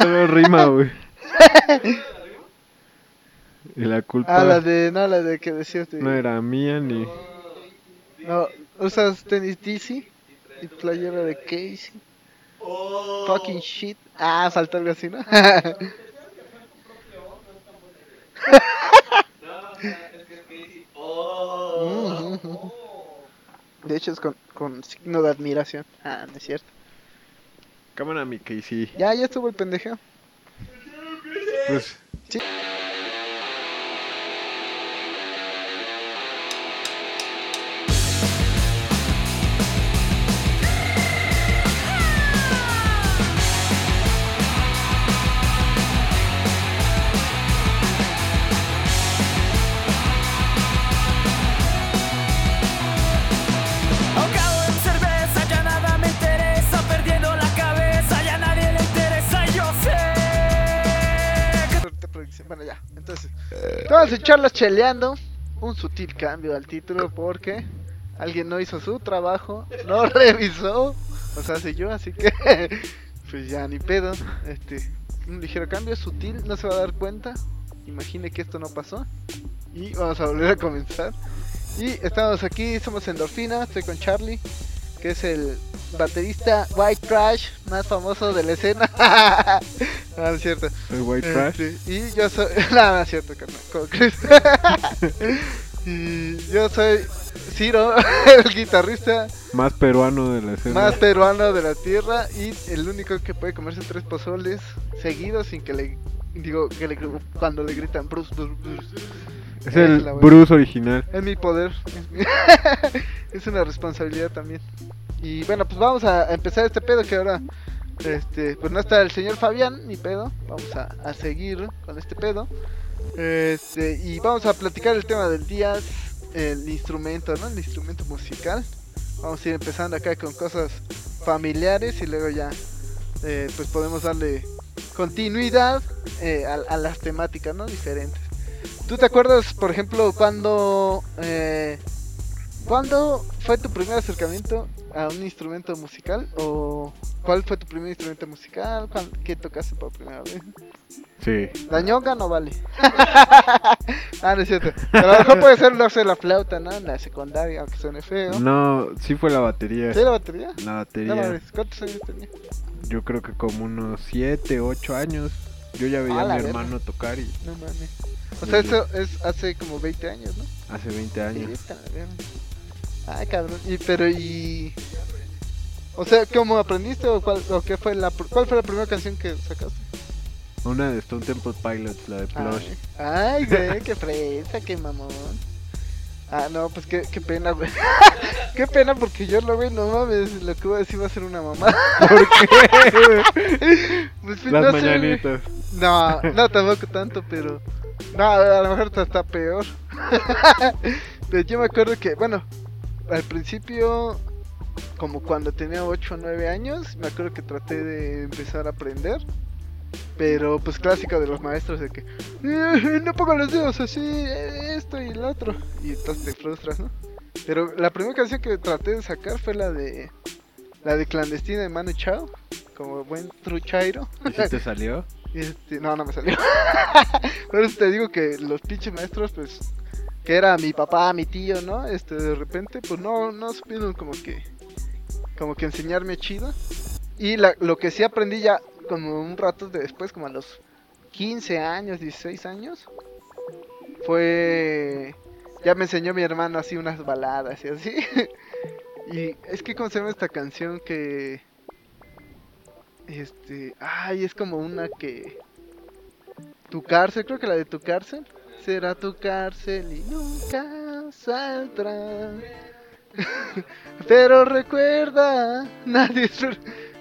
Solo rima, güey. Y la culpa Ah, la de, no, la de que decías de... no era mía ni... No, usas tenis DC y playera de Casey. Fucking shit. Ah, falta algo así, ¿no? Ujú. De hecho es con, con signo de admiración. Ah, no es cierto. Cámara mi Casey. Ya, ya estuvo el pendejo. Pues... Ahogado Entonces, vamos a echarlas cheleando. Un sutil cambio al título porque alguien no hizo su trabajo, no revisó. O sea, soy yo, así que pues ya ni pedo. Este, un ligero cambio sutil, no se va a dar cuenta. Imagine que esto no pasó. Y vamos a volver a comenzar. Y estamos aquí, somos Endorfina, estoy con Charlie, que es el baterista White Trash más famoso de la escena. no es cierto. El white trash. Este, y yo soy. No, no es cierto, carnal. Y yo soy Ciro, el guitarrista Más peruano de la escena. más peruano de la tierra y el único que puede comerse tres pozoles seguidos sin que le. Digo, que le, cuando le gritan Bruce, Bruce, Bruce. Es el. Bruce original. Es mi poder. Es, mi- es una responsabilidad también. Y bueno, pues vamos a empezar este pedo que ahora. Este, pues no está el señor Fabián, ni pedo. Vamos a, a seguir con este pedo. Este, y vamos a platicar el tema del día. El instrumento, ¿no? El instrumento musical. Vamos a ir empezando acá con cosas familiares y luego ya. eh, pues podemos darle continuidad eh, a, a las temáticas, ¿no? Diferentes. ¿Tú te acuerdas, por ejemplo, cuando... Eh, ¿Cuándo fue tu primer acercamiento a un instrumento musical? ¿O cuál fue tu primer instrumento musical? ¿Cuál- ¿Qué tocaste por primera vez? Sí. La ñonga no vale. ah, no es cierto. A lo mejor puede ser, no sé, la flauta, ¿no? En la secundaria, aunque suene feo. No, sí fue la batería. ¿Sí la batería? La batería. ¿cuántos años tenía? Yo creo que como unos 7, 8 años. Yo ya veía Ah, a mi verga. hermano tocar y No mames. O sea, eso es hace como 20 años, ¿no? hace 20 años. Ay, cabrón. Y, pero, y. O sea, ¿cómo aprendiste o, cuál, o qué fue la, cuál fue la primera canción que sacaste? Una de Stone Temple Pilots, la de Plush. Ay, güey, qué fresa, qué mamón. Ah, no, pues qué, qué pena, güey. qué pena porque yo lo veo, no mames, lo que voy a decir va a ser una mamá. ¿Por qué? Pues, pues, Las no sé, mañanitas. No, no tampoco tanto, pero. No, a lo mejor hasta está peor. pero yo me acuerdo que, bueno, al principio, como cuando tenía 8 o 9 años, me acuerdo que traté de empezar a aprender. Pero pues clásico de los maestros de que "Eh, no pongo los dedos así, eh, esto y lo otro. Y entonces te frustras, ¿no? Pero la primera canción que traté de sacar fue la de la de clandestina de Manu Chao, como buen truchairo. ¿Y si te salió? Este, no, no me salió. Por eso te digo que los pinches maestros, pues, que era mi papá, mi tío, ¿no? Este, de repente, pues no, no supieron como que, como que enseñarme chido. Y la- lo que sí aprendí ya como un rato de después, como a los 15 años, 16 años, fue, ya me enseñó mi hermano así unas baladas y así. y es que, ¿cómo esta canción que... Este, ay, es como una que tu cárcel, creo que la de tu cárcel será tu cárcel y nunca saldrá. Pero recuerda, nadie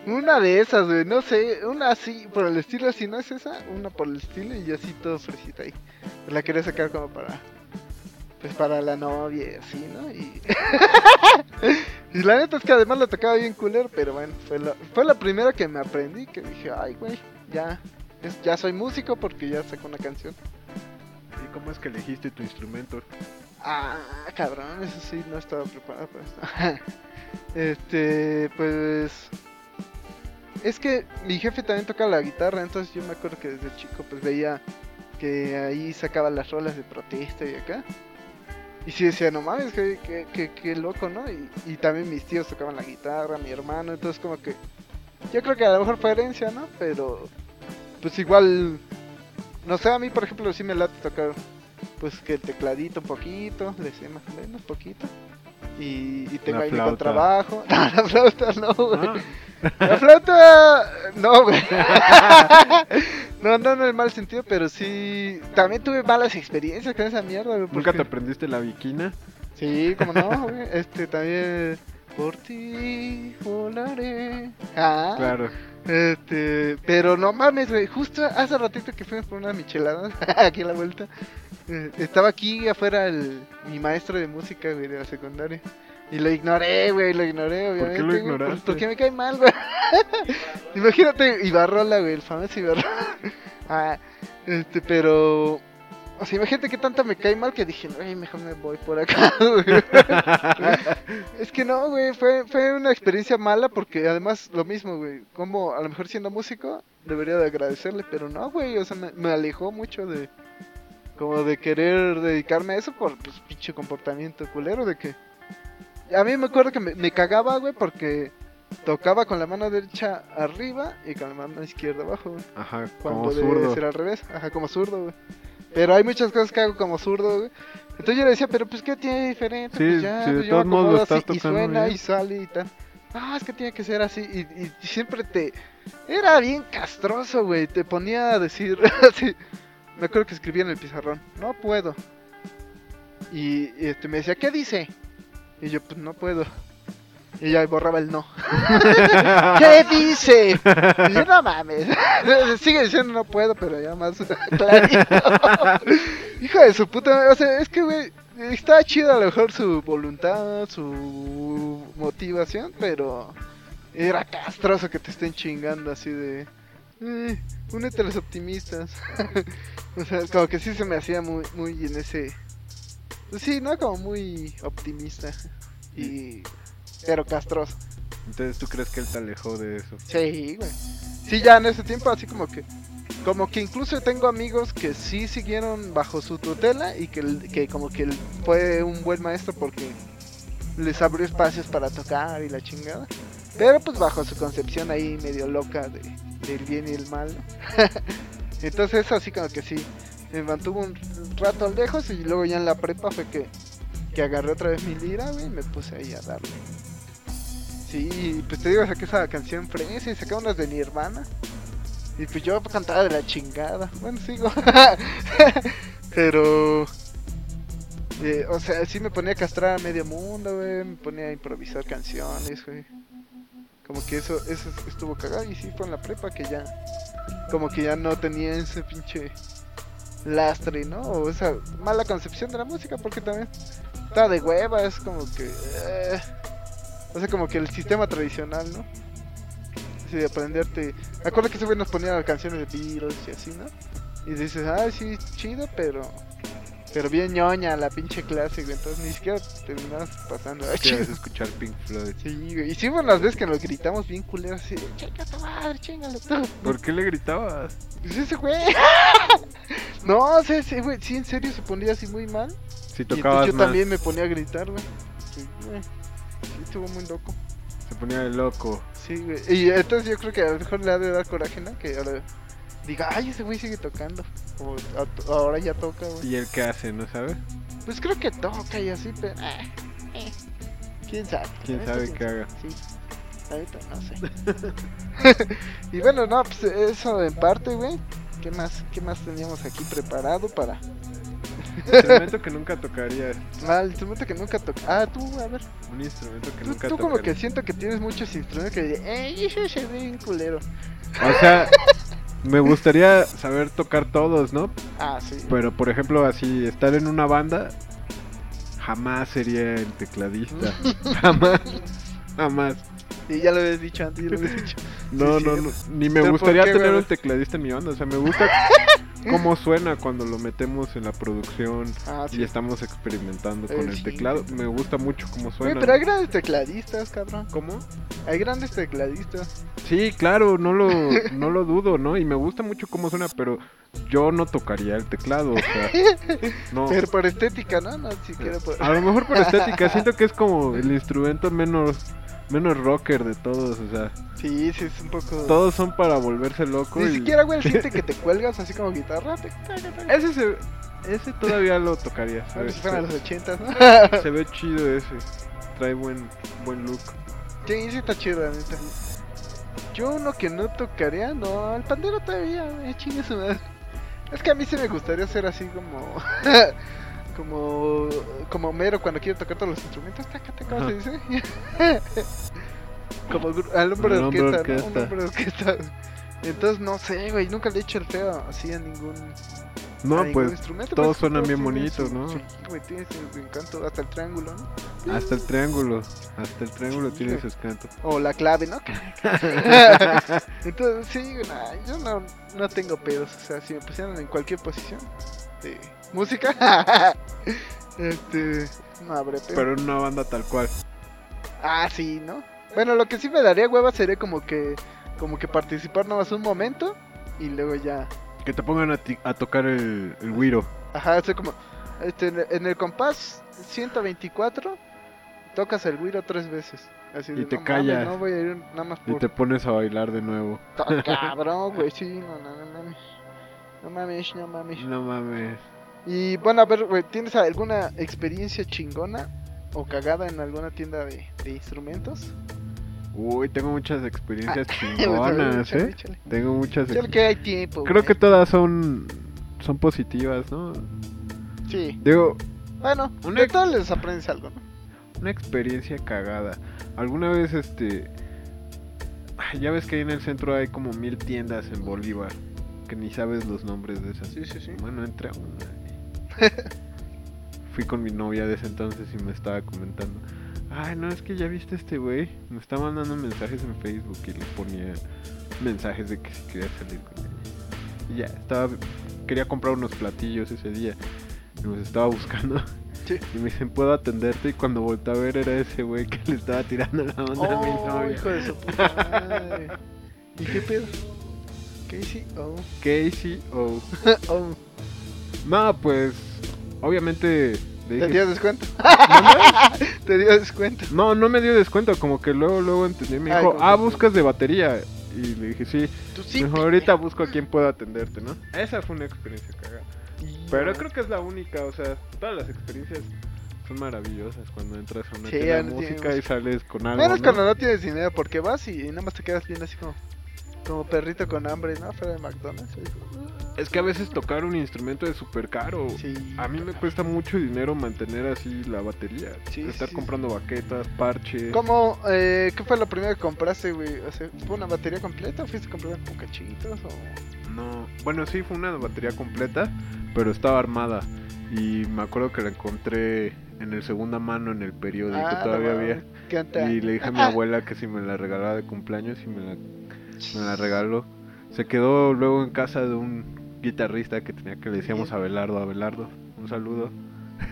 una de esas, güey, no sé, una así por el estilo, si no es esa, una por el estilo y yo así todo fresita ahí. La quería sacar como para pues para la novia y así, ¿no? Y Y la neta es que además la tocaba bien cooler, pero bueno, fue la, fue la primera que me aprendí, que dije, ay, güey, ya, es- ya soy músico porque ya saco una canción. ¿Y cómo es que elegiste tu instrumento? Ah, cabrón, eso sí, no estaba preparado para esto. este, pues... es que mi jefe también toca la guitarra, entonces yo me acuerdo que desde chico pues veía que ahí sacaba las rolas de protesta y acá. Y sí decía, no mames, qué, qué, loco, ¿no? Y, y también mis tíos tocaban la guitarra, mi hermano, entonces como que... Yo creo que a lo mejor fue herencia, ¿no? Pero pues igual... No sé, a mí por ejemplo sí me late tocar pues que el tecladito un poquito, le sé más o menos poquito. Y, y tengo La ahí mi flauta. contrabajo. No, la flauta no, güey. Ah, La flauta, no, güey. No, no en el mal sentido, pero sí. También tuve malas experiencias con esa mierda, güey. ¿Nunca te aprendiste la viquina? Sí, como no, güey. Este también. Por ti volaré. Ah, Claro. Este, pero no mames, güey. Justo hace ratito que fuimos por una michelada, aquí a la vuelta. eh, estaba aquí afuera el, mi maestro de música, güey, de la secundaria. Y lo ignoré, güey, lo ignoré, ¿Por qué obviamente. lo güey, por- ignoraste? Porque me cae mal, güey. Imagínate, Ibarrola, güey, el famoso Ibarrola. ah, este, pero. O sea, imagínate que tanto me cae mal que dije, ay, mejor me voy por acá, güey. Es que no, güey, fue, fue una experiencia mala porque además lo mismo, güey, como a lo mejor siendo músico debería de agradecerle, pero no, güey, o sea, me, me alejó mucho de como de querer dedicarme a eso por pues pinche comportamiento culero de que a mí me acuerdo que me, me cagaba, güey, porque tocaba con la mano derecha arriba y con la mano izquierda abajo, güey. Ajá, Cuando como debe zurdo. ser al revés, ajá, como zurdo, güey. Pero hay muchas cosas que hago como zurdo, güey. Entonces yo le decía, pero pues, ¿qué tiene diferente? Sí, pues ya, sí, de pues, me todos modos estás así, y suena bien. y sale y tal. Ah, es que tiene que ser así. Y, y- y siempre te... Era bien castroso, güey. Te ponía a decir así. Me acuerdo que escribía en el pizarrón, no puedo. Y, y, este, me decía, ¿qué dice? Y yo, pues no puedo. Y ya borraba el no. ¿Qué dice? Y yo, no mames. Sigue diciendo no puedo, pero ya más clarito. Hijo de su puta. O sea, es que, güey, está chido a lo mejor su voluntad, su motivación, pero era castroso que te estén chingando así de. Eh, únete a los optimistas. o sea, como que sí se me hacía muy, muy en ese. sí, ¿no? Como muy optimista. Y. Pero castroso. Entonces, ¿tú crees que él te alejó de eso? Sí, güey. Sí, ya en ese tiempo, así como que. Como que incluso tengo amigos que sí siguieron bajo su tutela y que, que como que él fue un buen maestro porque les abrió espacios para tocar y la chingada. Pero pues bajo su concepción ahí medio loca de, del bien y el mal. Entonces eso así como que sí. Me mantuvo un rato lejos y luego ya en la prepa fue que, que agarré otra vez mi lira, güey, y me puse ahí a darle. Sí, pues te digo, saqué esa canción fresa y saqué unas de Nirvana. Y pues yo cantaba de la chingada. Bueno, sigo. Pero. eh, o sea, sí me ponía a castrar a medio mundo, güey. Me ponía a improvisar canciones, güey. Como que eso, eso estuvo cagado. Y sí fue en la prepa que ya. Como que ya no tenía ese pinche lastre, ¿no? O esa mala concepción de la música, porque también estaba de hueva, es como que. eh, o sea, como que el sistema tradicional, ¿no? Así de aprenderte. Me acuerdo que ese güey nos ponía canciones de Beatles y así, ¿no? Y dices, ah, sí, chido, pero. Pero bien ñoña la pinche clase, güey. Entonces ni siquiera terminamos pasando. ¿Quieres escuchar Pink Floyd? Sí, güey. Y sí, bueno, las veces que nos gritamos bien culeros, así, chinga tu madre, chingalo tú. ¿Por qué le gritabas? Pues ese güey. no, o sea, ese güey, sí, en serio se ponía así muy mal. Si y tocabas entonces yo también me ponía a gritar, güey. Sí, güey. Sí, estuvo muy loco. se ponía de loco. Sí, güey. Y entonces yo creo que a lo mejor le ha de dar coraje, ¿no? Que ahora diga, ay, ese güey sigue tocando. O a- ahora ya toca, güey. ¿Y él qué hace, no sabes? Pues creo que toca y así, pero. ah, eh, ¿Quién sabe? ¿Quién sabe qué haga? Sí. Ahorita no sé. y bueno, no, pues eso en parte, güey. ¿Qué más, ¿Qué más teníamos aquí preparado para Instrumento que nunca tocarías. Ah, el instrumento que nunca toca? Ah, tú, a ver. Un instrumento que Tú, nunca tú como que siento que tienes muchos instrumentos que dices, ¡eh, eso se ve bien culero! O sea, me gustaría saber tocar todos, ¿no? Ah, sí. Pero por ejemplo, así, estar en una banda, jamás sería el tecladista. jamás. Jamás. Y ya lo habías dicho antes, ya lo habías dicho. No, Sí, no, sí. no. Ni me ¿Pero por gustaría tener un tecladista en mi banda. O sea, me gusta. Cómo suena cuando lo metemos en la producción Ah, y estamos experimentando Eh, con el sí. teclado. Me gusta mucho cómo suena. pero hay grandes tecladistas, cabrón. ¿Cómo? Hay grandes tecladistas. Sí, claro, no lo, no lo dudo, ¿no? Y me gusta mucho cómo suena, pero yo no tocaría el teclado, o sea, no. Pero por estética, ¿no? No siquiera por... A lo mejor por estética, siento que es como el instrumento menos, menos rocker de todos, o sea, Sí, sí, es un poco... todos son para volverse loco. Ni y- siquiera, güey, siente que te cuelgas así como guitarra. Ese, se- ese todavía lo tocaría. Se, ve, fueran los se- ochentas, ¿no? se ve chido ese, trae buen, buen look. Sí, sí está chido, la neta. Yo uno que no tocaría, no, el pandero todavía, eh, chingue su madre. Es que a mí sí me gustaría ser así como... como... como mero cuando quiere tocar todos los instrumentos. ¿Cómo se dice? como al hombre de hombre orquesta, ¿no? Un orquesta. hombre de orquesta. Entonces, no sé, güey, nunca le he hecho el feo así a ningún... No, a pues instrumento, todos pues, suenan bien bonitos, ¿no? Sí, güey, tiene su encanto, hasta el triángulo, ¿no? hasta el triángulo, hasta el triángulo Sí, tiene güey. su escanto. O la clave, ¿no? Entonces, sí, nah, yo no, no tengo pedos. O sea, si me pusieran en cualquier posición de música, este, no habré pedo. Pero en una banda tal cual. Ah, sí, ¿no? Bueno, lo que sí me daría hueva sería como que, como que participar nomás un momento y luego ya. Que te pongan a, ti- a tocar el, el güiro. Ajá, hacer como, este, en el- en el compás 124 tocas el güiro tres veces. Así Y de, te "No callas. No voy a ir nada más Y por. te pones a bailar de nuevo. Cabrón, güey, sí, no, no, no mames. No mames, no mames. No mames. Y bueno, a ver, güey, ¿tienes alguna experiencia chingona o cagada en alguna tienda de, de instrumentos? Uy, tengo muchas experiencias Ah, chingonas, ¿eh? Tengo muchas. Ex- que hay tiempo. Creo güey. que todas son son positivas, ¿no? Sí. Digo, Bueno, Una- de les aprendes algo, ¿no? una experiencia cagada. Alguna vez, este, ya ves que ahí en el centro hay como mil tiendas en Bolívar que ni sabes los nombres de esas. Sí, sí, sí. Bueno, entré a una. Fui con mi novia de ese entonces y me estaba comentando. Ay, no, es que ya viste este güey. Me está mandando mensajes en Facebook y le ponía mensajes de que si quería salir con ella. Y ya, estaba. Quería comprar unos platillos ese día. Y los estaba buscando. Sí. Y me dicen, ¿puedo atenderte? Y cuando volteé a ver era ese güey que le estaba tirando la onda a mi Oh, novia. hijo de su puta madre. ¿Y qué pedo? Casey, oh. Casey, oh. oh. No, pues. Obviamente. le ¿Te dije, dio descuento? "¿Mande?". Te dio descuento. No, no me dio descuento, como que luego, luego entendí. Me dijo, ah, buscas de batería. Y le dije, sí. Tú sí. Mejor ahorita busco a quien pueda atenderte, ¿no? Esa fue una experiencia cagada. Pero creo que es la única, o sea, todas las experiencias son maravillosas cuando entras a una Sí, tienda no música y sales con algo. Menos ¿no? cuando no tienes dinero, porque vas y, y nada más te quedas viendo así como, como perrito con hambre, ¿no? Fuera de McDonald's. como, Es que a veces tocar un instrumento es súper caro. Sí. A mí me cuesta mucho dinero mantener así la batería. Sí, Estar sí, comprando baquetas, parches. ¿Cómo, eh, qué fue lo primero que compraste, güey? O sea, ¿fue una batería completa o fuiste a comprar cachitos o...? No, bueno, sí, fue una batería completa, pero estaba armada. Y me acuerdo que la encontré en el segunda mano en el periódico, Ah, todavía no había. Y le dije a mi abuela que si me la regalaba de cumpleaños y me la, me la regaló. Se quedó luego en casa de un guitarrista que tenía que le decíamos Abelardo, Abelardo. Un saludo.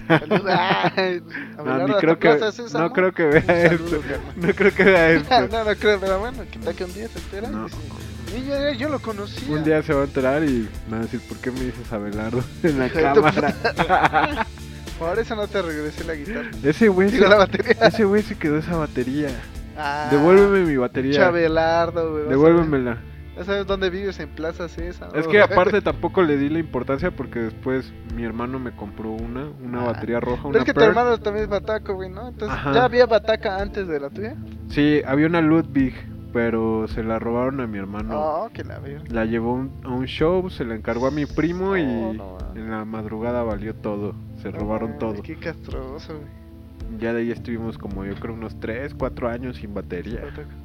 Ay, No, ni ¿hasta creo que, Sésamo? no creo que vea esto. No creo que vea esto. no, no creo, pero bueno, que tal que un día se entera. No. y dice, "Niña, yo lo conocía. Un día se va a enterar y me va a decir, ¿por qué me dices Abelardo en la cámara? Por eso no te regresé la guitarra. ese güey se, la batería. ese güey se quedó esa batería. Ah, Devuélveme mi batería. Chabelardo, güey. Devuélvemela. Ya sabes dónde vives, en Plaza César. Es que aparte tampoco le di la importancia porque después mi hermano me compró una, una Ah. batería roja, Pero una es que tu hermano también es bataco, güey, ¿no? Entonces, Ajá. ¿ya había bataca antes de la tuya? Sí, había una Ludwig, pero se la robaron a mi hermano. Oh, que la verga. La llevó un- a un show, se la encargó a mi primo y Oh, no. en la madrugada valió todo. Se robaron todo. Qué castroso, güey. Ya de ahí estuvimos como yo creo unos 3, 4 años sin batería.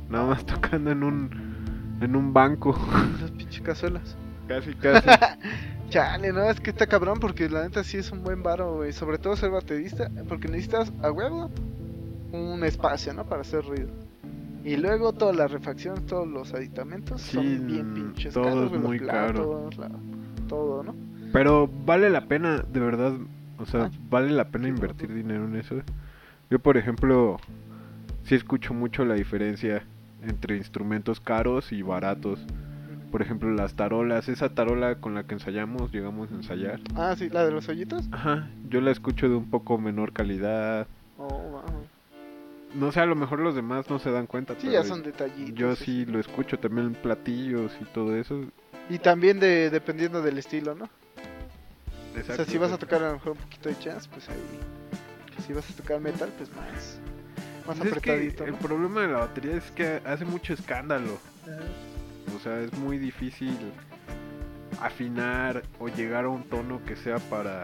Nada más tocando en un en un banco. Esas pinches cazuelas. Casi, casi. Chale, no, es que está cabrón porque la neta sí es un buen varo, güey. Sobre todo ser baterista, porque necesitas a huevo un espacio, ¿no? Para hacer ruido. Y luego toda la refacción, todos los aditamentos Sí, son bien pinches todo caros, es muy caro. platos, todo, ¿no? Pero vale la pena, de verdad, o sea, vale la pena invertir dinero en eso. Yo, por ejemplo, sí escucho mucho la diferencia entre instrumentos caros y baratos. Por ejemplo, las tarolas, esa tarola con la que ensayamos, llegamos a ensayar. Ah, sí, la de los hoyitos. Ajá, yo la escucho de un poco menor calidad. Oh, wow. No sé, a lo mejor los demás no se dan cuenta. Sí, ya son detallitos. Yo sí lo escucho también en platillos y todo eso. Y también de, dependiendo del estilo, ¿no? O sea, si vas a tocar a lo mejor un poquito de jazz, pues ahí. Si vas a tocar metal, pues más. Más Pues es que apretadito, el ¿no? problema de la batería es que hace mucho escándalo. Ajá. O sea, es muy difícil afinar o llegar a un tono que sea para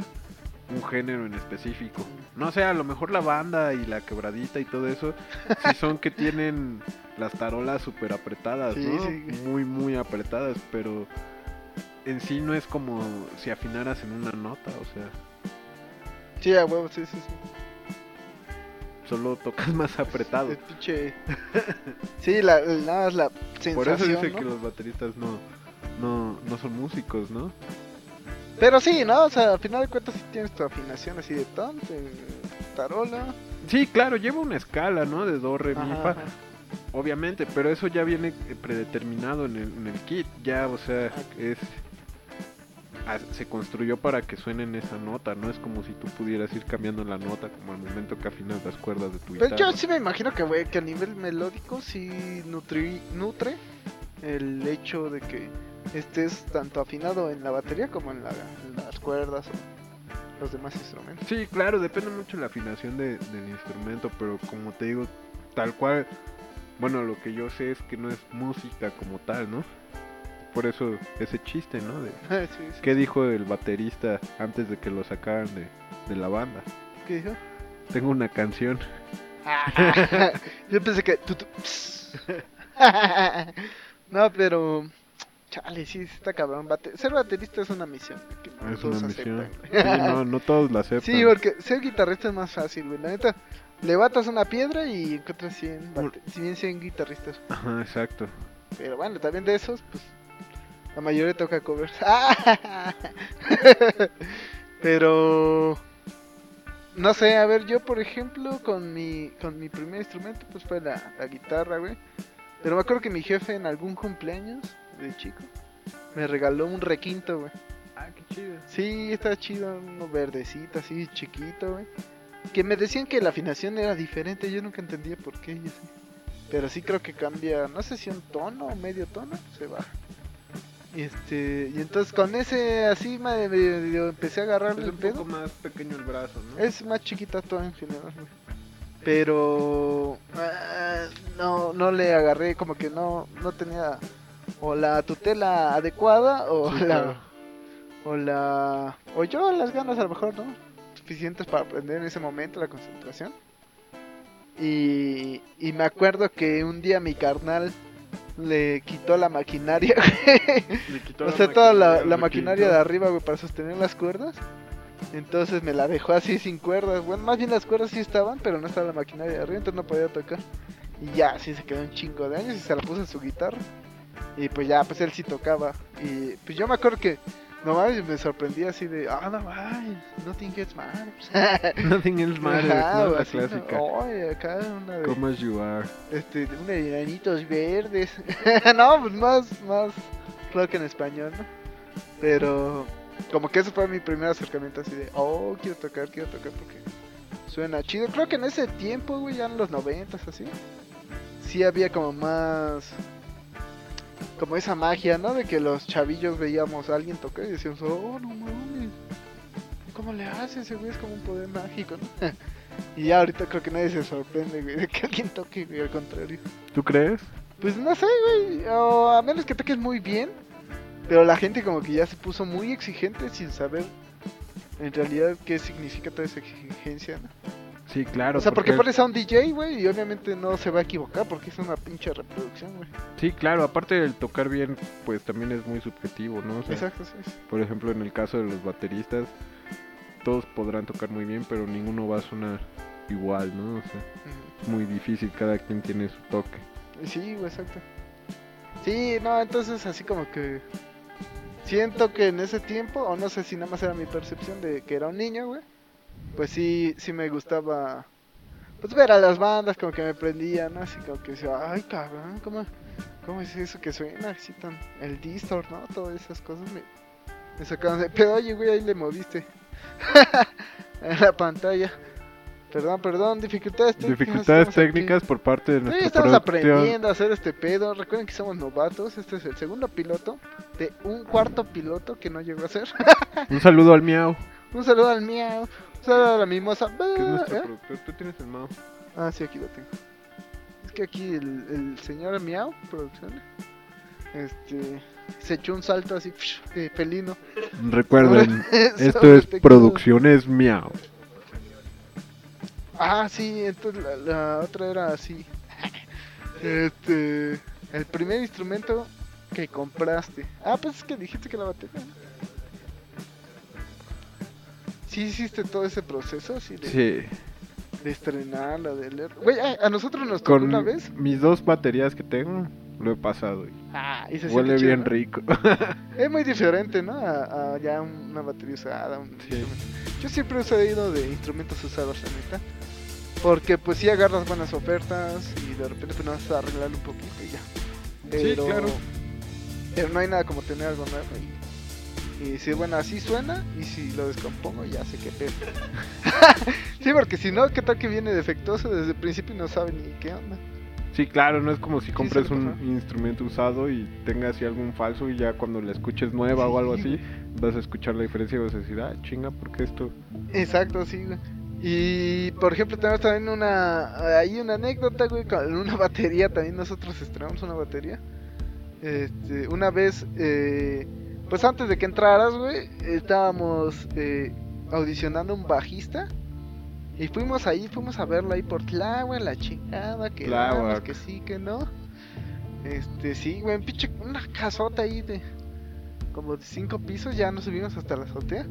un género en específico. No sé, a lo mejor la banda y la quebradita y todo eso, sí son que tienen las tarolas súper apretadas, Sí, ¿no? sí. Muy, muy apretadas, pero en sí no es como si afinaras en una nota, o sea, Sí, a huevo, sí, sí, sí. solo tocas más apretado. El pinche. sí, la, nada más la sensación. Por eso dice ¿no? que los bateristas no, no, no son músicos, ¿no? Pero sí, ¿no? O sea, al final de cuentas sí tienes tu afinación así de ton, de tarola. Sí, claro, lleva una escala, ¿no? De do, re, mi, fa. Obviamente, pero eso ya viene eh, predeterminado en el, en el kit. Ya, o sea, Ok. es. Se construyó para que suene en esa nota, no es como si tú pudieras ir cambiando la nota como al momento que afinas las cuerdas de tu Pero guitarra. yo sí me imagino que, que a nivel melódico sí nutri, nutre el hecho de que estés tanto afinado en la batería como en, la- en las cuerdas o los demás instrumentos. Sí, claro, depende mucho de la afinación de- del instrumento, pero como te digo, tal cual, bueno, lo que yo sé es que no es música como tal, ¿no? Por eso ese chiste, ¿no? De, sí, sí. ¿Qué dijo el baterista antes de que lo sacaran de, de la banda? ¿Qué dijo? Tengo una canción. Yo pensé que... no, pero... Chale, sí, sí está cabrón. Bate- ser baterista es una misión. que no Es todos una misión. aceptan. Sí, no, no todos la aceptan. Sí, porque ser guitarrista es más fácil, güey. La neta, levantas una piedra y encuentras 100, bate- 100, 100 guitarristas. Ajá, exacto. Pero bueno, también de esos, pues la mayoría toca covers. Pero no sé, a ver, yo por ejemplo con mi con mi primer instrumento pues fue la, la guitarra, güey. Pero me acuerdo que mi jefe en algún cumpleaños de chico me regaló un requinto, güey. Ah, qué chido. Sí, está chido, uno verdecito, así chiquito, güey. Que me decían que la afinación era diferente, yo nunca entendía por qué. Pero sí creo que cambia, no sé si un tono o medio tono, se baja. Y este, y entonces con ese así me, medio empecé a agarrarle Es el un pedo. poco más pequeño el brazo, ¿no? Es más chiquita toda en general. Pero ah, no, no le agarré, como que no, no tenía o la tutela adecuada o Sí, la claro. o la o yo las ganas a lo mejor, ¿no? Suficientes para aprender en ese momento la concentración. Y, y me acuerdo que un día mi carnal le quitó la maquinaria, güey. Le quitó O la sea, toda la, maquinaria, la lo maquinaria quitó. de arriba, güey, para sostener las cuerdas. Entonces me la dejó así sin cuerdas. Bueno, más bien las cuerdas sí estaban, pero no estaba la maquinaria de arriba, entonces no podía tocar. Y ya, así se quedó un chingo de años y se la puso en su guitarra. Y pues ya, pues él sí tocaba. Y pues yo me acuerdo que, no mames, me sorprendía así de, ah, no mames, nothing gets matters. Nothing else matters, Ajá, ¿no? La así, ¿no? clásica. Oye, acá una de Come as you are. este, de una de enanitos verdes. no, pues más, más rock en español, ¿no? Pero como que ese fue mi primer acercamiento así de, oh, quiero tocar, quiero tocar porque suena chido. Creo que en ese tiempo, güey, ya en los noventas así, sí había como más, como esa magia, ¿no? De que los chavillos veíamos a alguien tocar y decíamos, oh, no mames, ¿cómo le hace ese güey? Es como un poder mágico, ¿no? y ya ahorita creo que nadie se sorprende, güey, de que alguien toque, güey, al contrario. ¿Tú crees? Pues no sé, güey. O a menos que toques muy bien. Pero la gente como que ya se puso muy exigente sin saber en realidad qué significa toda esa exigencia, ¿no? Sí, claro. o sea, porque pones a un DJ, güey, y obviamente no se va a equivocar porque es una pinche reproducción, güey. Sí, claro. Aparte del tocar bien, pues también es muy subjetivo, ¿no? O sea, Exacto, sí. sí. Por ejemplo, en el caso de los bateristas, todos podrán tocar muy bien, pero ninguno va a sonar igual, ¿no? O sea, es muy difícil, cada quien tiene su toque. Sí, güey, exacto. Sí, no, entonces así como que siento que en ese tiempo, o no sé si nada más era mi percepción de que era un niño, güey, pues sí, sí me gustaba, pues ver a las bandas como que me prendían, ¿no? Así como que decía, ay cabrón, ¿cómo, cómo es eso que suena así tan, el distort, ¿no? Todas esas cosas me, me sacaban de pedo, oye, güey, ahí le moviste en la pantalla. Perdón, perdón, dificultades técnicas. Dificultades estamos aquí. técnicas por parte de Sí, nuestra estamos producción. aprendiendo a hacer este pedo. Recuerden que somos novatos. Este es el segundo piloto de un cuarto piloto que no llegó a ser. Un saludo al miau, un saludo al miau. Un saludo a la mimosa. que es nuestro ¿Eh? productor. Tú tienes el mouse. Ah, sí, aquí lo tengo. Es que aquí el, el señor miau, producciones, este, se echó un salto así de felino. Recuerden, esto es. Producciones Miau. Ah, sí, entonces la, la otra era así. Este, el primer instrumento que compraste. Ah, pues es que dijiste que la batería. Sí hiciste todo ese proceso así de, Sí, de estrenarla, de leer. Güey, a, a nosotros nos tocó con una vez. mis dos baterías que tengo, lo he pasado. y Ah, y se Huele chido, bien ¿no? rico. Es muy diferente, ¿no? A, a ya una batería usada. un Sí. Yo siempre he salido de instrumentos usados, la neta. Porque pues sí agarras buenas ofertas y de repente pues no vas a arreglarlo un poquito y ya. Sí, claro. Pero no hay nada como tener algo nuevo y, y decir, bueno, así suena y si lo descompongo ya sé qué pedo. sí, porque si no, ¿qué tal que viene defectuoso desde el principio y no sabe ni qué onda? Sí, claro, no es como si compres un instrumento usado y tengas así algún falso y ya cuando la escuches nueva o algo Sí, así, vas a escuchar la diferencia y vas a decir, ah, chinga, ¿por qué esto? Exacto, sí, güey. Y por ejemplo, tenemos también una. Hay una anécdota, güey, con una batería. También nosotros estrenamos una batería. Este, una vez, eh, pues antes de que entraras, güey, estábamos eh, audicionando un bajista. Y fuimos ahí, fuimos a verlo ahí por Tláhuac, la chingada, que vamos, que sí, que no. Este, sí, güey, pinche, una casota ahí de como de cinco pisos, ya nos subimos hasta la azotea.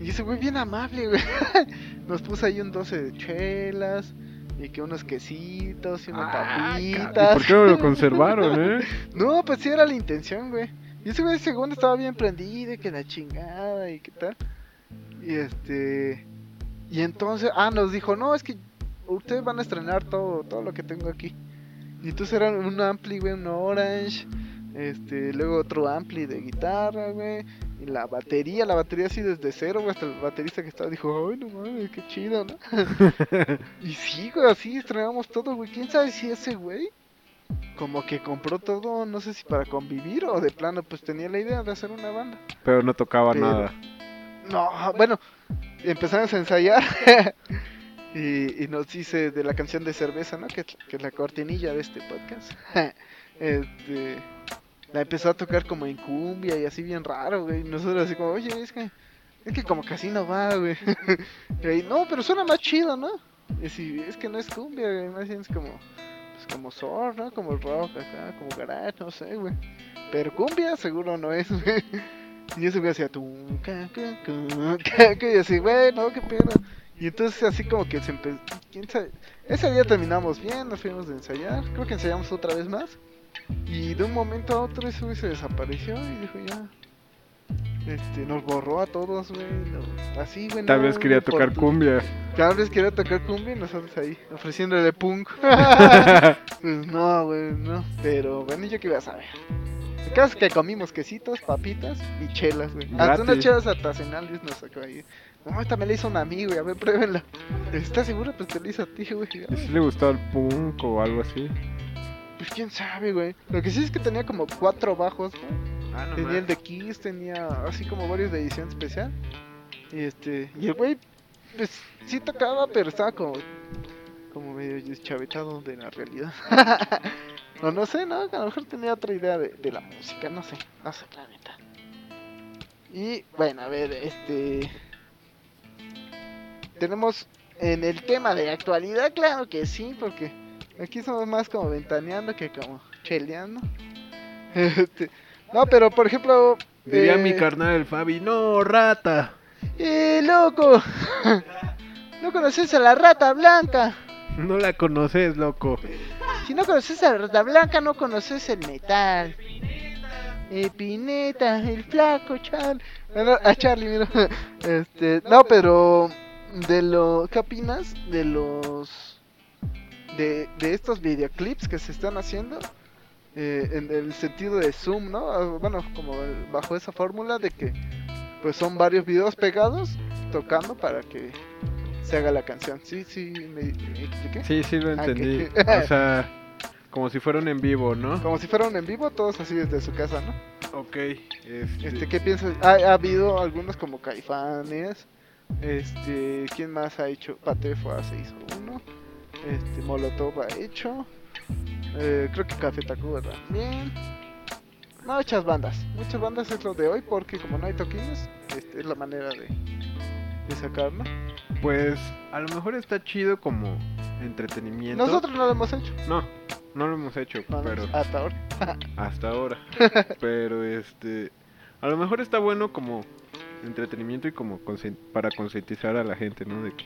Y ese güey bien amable, güey. Nos puso ahí un 12 de chelas. Y que unos quesitos y unas Ah, ¿Y papitas. por qué no lo conservaron, eh? No, pues sí era la intención, güey. Y ese güey según estaba bien prendido y que la chingada y qué tal. Y este... Y entonces, ah, nos dijo, no, es que ustedes van a estrenar todo, todo lo que tengo aquí. Y entonces era un ampli, güey, un orange. Este, luego otro ampli de guitarra, güey. Y la batería, la batería así desde cero, güey. Hasta el baterista que estaba dijo, ay, no mames, qué chido, ¿no? y sí, güey, así estrenamos todo, güey. ¿Quién sabe si ese güey como que compró todo, no sé si para convivir o de plano, pues tenía la idea de hacer una banda. Pero no tocaba Pero- nada. No, bueno, empezamos a ensayar y, y nos dice de la canción de cerveza, ¿no? Que, que es la cortinilla de este podcast. este, la empezó a tocar como en cumbia y así bien raro, güey. Y nosotros así como, oye, es que, es que como casi no va, güey. y ahí, no, pero suena más chido, ¿no? Y sí, es que no es cumbia, güey, más bien es como, pues como soul, ¿no? Como rock acá, como garage, no sé, güey. Pero cumbia seguro no es, güey. Y ese güey hacía tu y así, güey, no, qué pedo. Y entonces así como que se empezó. Ese día terminamos bien, nos fuimos de ensayar, creo que ensayamos otra vez más. Y de un momento a otro ese güey se desapareció y dijo ya. Este, nos borró a todos, güey. no, así, güey. Tal no, vez quería tocar cumbia. Tal vez quería tocar cumbia y nosotros ahí, ofreciéndole punk. pues no, güey, no. Pero bueno, yo qué iba a saber. El caso es que comimos quesitos, papitas y chelas, güey. Hasta unas chelas artesanales nos sacó ahí. No, esta me la hizo un amigo, y a ver, pruébenla. ¿Estás seguro? Pues te la hizo a ti, güey. ¿Y si le gustaba el punk o algo así? Pues quién sabe, güey. Lo que sí es que tenía como cuatro bajos, güey. Ah, Tenía el de Kiss, tenía así como varios de edición especial. Y este, y el güey, pues sí tocaba, pero estaba como, como medio deschavetado de la realidad. o no sé, no, a lo mejor tenía otra idea de, de la música, no sé, no sé, la neta. Y bueno, a ver, este. Tenemos en el tema de actualidad, claro que sí, porque aquí somos más como ventaneando que como cheleando. Este, no, pero por ejemplo. Diría eh, mi carnal el Fabi, no, rata. ¡Eh, loco! ¿No conoces a la rata blanca? No la conoces, loco. Si no conoces a la rata blanca, no conoces el metal. Epineta, el flaco Charlie. Bueno, a Charlie, mira. Este, no, pero de lo ¿qué opinas de los de, de estos videoclips que se están haciendo? Eh, en el sentido de Zoom, ¿no? Ah, Bueno, como el- bajo esa fórmula de que pues son varios videos pegados tocando para que se haga la canción. Sí, sí, me, me expliqué. Sí, sí lo Ah, entendí. que- O sea, como si fueran en vivo, ¿no? Como si fueran en vivo, todos así desde su casa, ¿no? Ok. Este, Este, ¿qué piensas? Ha, ha habido algunos como Caifanes. Este, ¿quién más ha hecho? Patefo se hizo uno. Este, Molotov ha hecho. Eh, creo que Café Tacuba también. Muchas bandas. Muchas bandas es lo de hoy porque como no hay toquines, este, es la manera de, de sacar, ¿no? Pues a lo mejor está chido como entretenimiento. Nosotros no lo hemos hecho. No, no lo hemos hecho, No, pero hasta ahora. hasta ahora. pero este, a lo mejor está bueno como entretenimiento y como para concientizar a la gente, ¿no? De que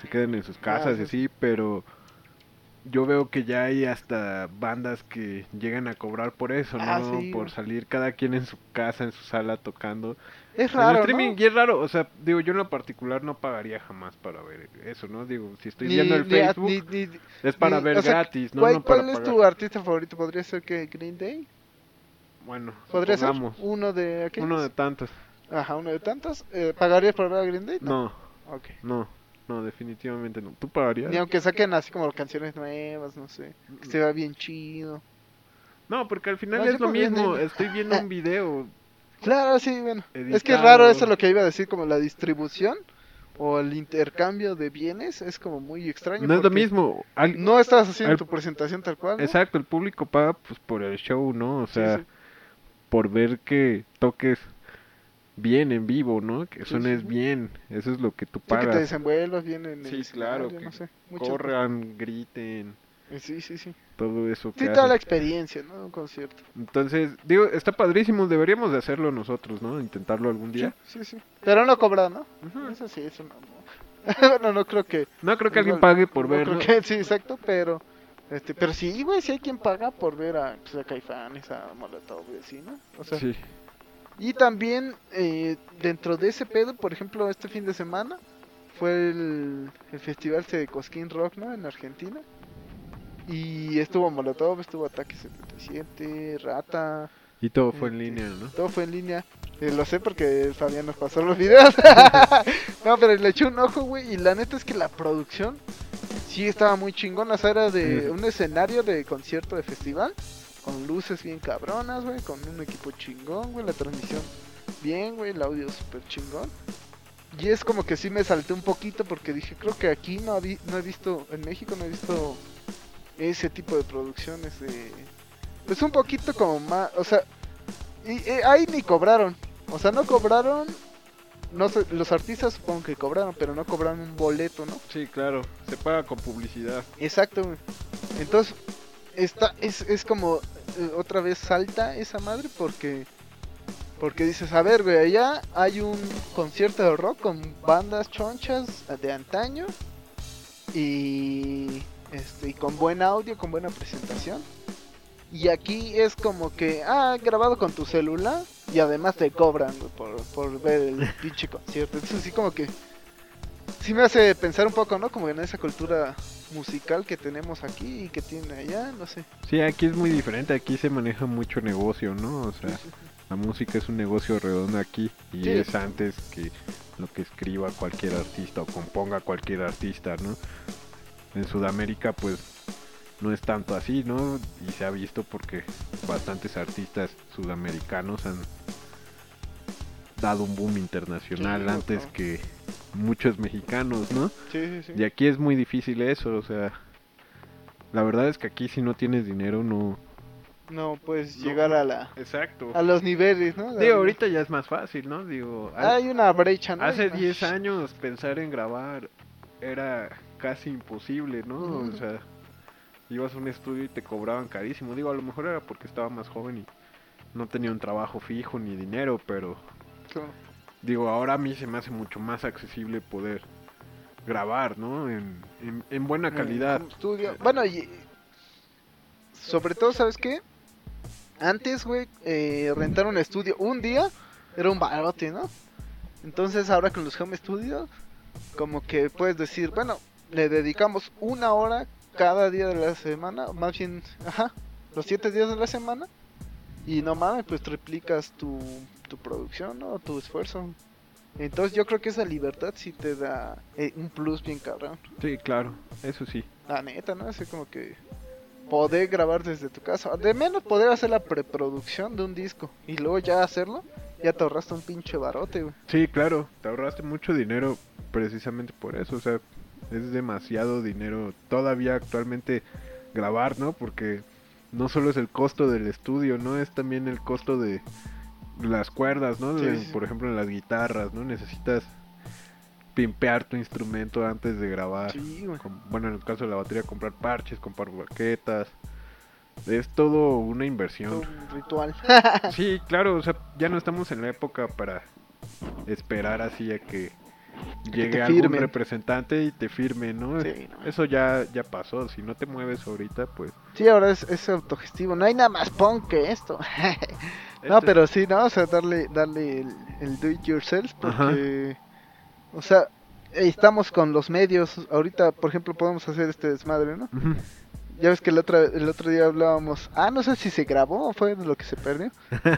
se queden en sus casas sí. y así, pero yo veo que ya hay hasta bandas que llegan a cobrar por eso, ¿no? Ah, sí, por salir cada quien en su casa, en su sala tocando. Es raro, streaming, ¿no? y es raro, o sea, digo, yo en lo particular no pagaría jamás para ver eso, ¿no? Digo, si estoy Ni- viendo el ni Facebook, ni- es para ver o sea, gratis, ¿no? ¿Cuál, no para cuál es pagar. tu artista favorito? ¿Podría ser que Green Day? Bueno, ¿Podría ser uno de aquellos? uno de tantos. Ajá, uno de tantos. Eh, ¿Pagarías por ver a Green Day? No, Ok. no, no, definitivamente no. ¿Tú pagarías? Ni aunque saquen así como canciones nuevas, no sé. Que se vea bien chido. No, porque al final No, es lo mismo, estoy viendo un video. Claro, sí, bueno. Es que es raro eso lo que iba a decir, como la distribución o el intercambio de bienes. Es como muy extraño. No es lo mismo. al- No estás haciendo al- tu presentación tal cual. ¿no? Exacto, el público paga pues por el show, ¿no? O Sí, sea, sí. por ver que toques bien en vivo, ¿no? Que suenes sí. bien. Eso es lo que tú Sí, que te pagas. desenvuelvas bien en el Sí, escenario, claro, que no sé. Corran, griten, cosas. Sí, sí, sí. todo eso que Sí, toda la hacen. experiencia, ¿no? Un concierto. Entonces, digo, está padrísimo, deberíamos de hacerlo nosotros, ¿no? Intentarlo algún día. Sí, sí, sí. Pero no cobrar, ¿no? Ujú. Eso sí, eso no. bueno, no creo que. No creo que alguien no- pague por no ver, creo ¿no? que- sí, exacto, pero. Este, pero sí, güey, sí hay quien paga por ver a, pues, a Caifanes, a Molotov y así, ¿no? O sea, Sí. Y también eh, dentro de ese pedo, por ejemplo, este fin de semana fue el, el festival de Cosquín Rock, ¿no? En Argentina. Y estuvo Molotov, estuvo Ataque 77, Rata, Y todo fue en Este, línea, ¿no? todo fue en línea. Eh, lo sé porque Fabián nos pasó los videos. no, pero le eché un ojo, güey. Y la neta es que la producción sí estaba muy chingona. O sea, era de un escenario de concierto de festival. Con luces bien cabronas, güey. Con un equipo chingón, güey. La transmisión bien, güey. El audio súper chingón. Y es como que sí me salté un poquito porque dije, creo que aquí no, he visto, en México no he visto ese tipo de producciones de... Pues un poquito como más, o sea, y, eh, ahí ni cobraron. O sea, no cobraron. No sé, los artistas supongo que cobraron, pero no cobraron un boleto, ¿no? Sí, claro. Se paga con publicidad. Exacto, güey. Entonces, está, es, es como otra vez salta esa madre porque. Porque dices, a ver, güey, allá hay un concierto de rock con bandas chonchas de antaño y, este, y con buen audio, con buena presentación. Y aquí es como que, ah, grabado con tu celular y además te cobran güey, por, por ver el pinche concierto. Entonces, así como que sí me hace pensar un poco, ¿no? Como en esa cultura musical que tenemos aquí y que tiene allá, no sé. Sí, aquí es muy diferente. Aquí se maneja mucho negocio, ¿no? O sea, Sí, sí, la música es un negocio redondo aquí. Y es antes que lo que escriba cualquier artista o componga cualquier artista, ¿no? En Sudamérica, pues no es tanto así, ¿no? Y se ha visto porque bastantes artistas sudamericanos han dado un boom internacional Sí, antes que muchos mexicanos, ¿no? sí, sí, sí. Y aquí es muy difícil eso, o sea, la verdad es que aquí si no tienes dinero no... No puedes No. llegar a la Exacto. a los niveles, ¿no? Digo, ahorita ya es más fácil, ¿no? Digo, hay una brecha, ¿no? hace Hay una- 10 años pensar en grabar era casi imposible, ¿no? O sea, ibas a un estudio y te cobraban carísimo. Digo, a lo mejor era porque estaba más joven y no tenía un trabajo fijo ni dinero, pero Digo, ahora a mí se me hace mucho más accesible poder grabar, ¿no? En, en, en buena calidad. En un estudio. Bueno, y sobre todo, ¿sabes qué? antes, güey, eh, rentar un estudio un día era un barote, ¿no? Entonces ahora con los home studios, como que puedes decir, bueno, le dedicamos una hora cada día de la semana, más bien, ajá, los siete días de la semana, y no mames, pues triplicas tu, tu producción, ¿no? Tu esfuerzo. Entonces yo creo que esa libertad sí te da eh, un plus bien cabrón. Sí, claro, eso sí. La neta, ¿no? Así como que poder grabar desde tu casa. De menos poder hacer la preproducción de un disco y luego ya hacerlo. Ya te ahorraste un pinche barote, güey. Sí, claro, te ahorraste mucho dinero precisamente por eso, o sea, es demasiado dinero todavía actualmente grabar, ¿no? Porque no solo es el costo del estudio, ¿no? Es también el costo de las cuerdas, ¿no? De- Sí, sí. Por ejemplo, en las guitarras, ¿no? Necesitas pimpear tu instrumento antes de grabar. Sí, güey. Bueno, en el caso de la batería, comprar parches, comprar baquetas. Es todo una Todo inversión. un ritual. Sí, claro, o sea, ya no estamos en la época para esperar así a que llegue algún representante y te firme, ¿no? Sí, no. Eso ya ya pasó, si no te mueves ahorita, pues... Sí, ahora es, es autogestivo. No hay nada más punk que esto. no, este- pero sí, ¿no? O sea, darle, darle el, el do it yourself. Porque, o sea, estamos con los medios. Ahorita, por ejemplo, podemos hacer este desmadre, ¿no? Ya ves que el otro, el otro día hablábamos. Ah, no sé si se grabó o fue lo que se perdió.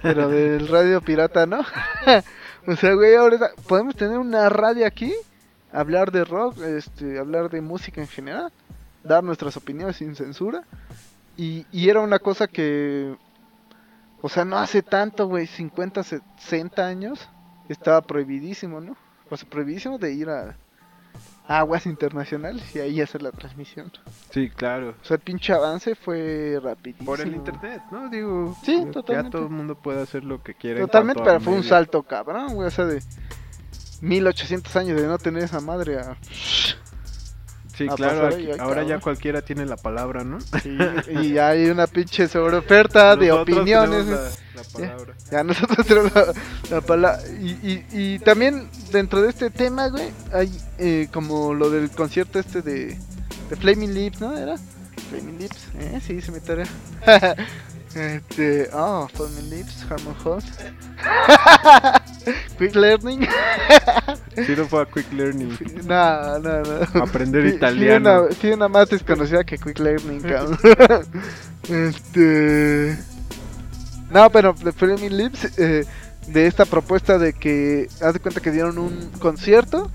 pero del radio pirata, ¿no? o sea, güey, ahora podemos tener una radio aquí. Hablar de rock, este, hablar de música en general. Dar nuestras opiniones sin censura. Y, y era una cosa que. O sea, no hace tanto, güey, 50, 60 años. Estaba prohibidísimo, ¿no? O sea, prohibidísimo de ir a, aguas internacionales y ahí hacer la transmisión. Sí, claro. O sea, el pinche avance fue rapidísimo. Por el internet, ¿no? Digo, Sí, ya totalmente. todo el mundo puede hacer lo que quiera. en Totalmente, pero fue un salto cabrón, güey. O sea, de 1800 años de no tener esa madre a... Sí, a claro, pasar aquí- ahí, ay, ahora ya cualquiera tiene la palabra, ¿no? Sí, y hay una pinche sobreoferta de opiniones. La, la palabra. Ya nosotros tenemos la, la palabra. Y, y, y también dentro de este tema, güey, hay eh, como lo del concierto este de, de Flaming Lips, ¿no? ¿Era? Flaming Lips, ¿eh? Sí, se me tarea. este, oh, Flaming Lips, Harmon Host. Quick Learning. Sí, no fue a Quick Learning. no, no, no. Aprender Sí, sí, italiano. una, sí, una más desconocida que Quick Learning, cabrón. este. No, pero de Flaming Lips, eh, de esta propuesta de que. Haz de cuenta que dieron un concierto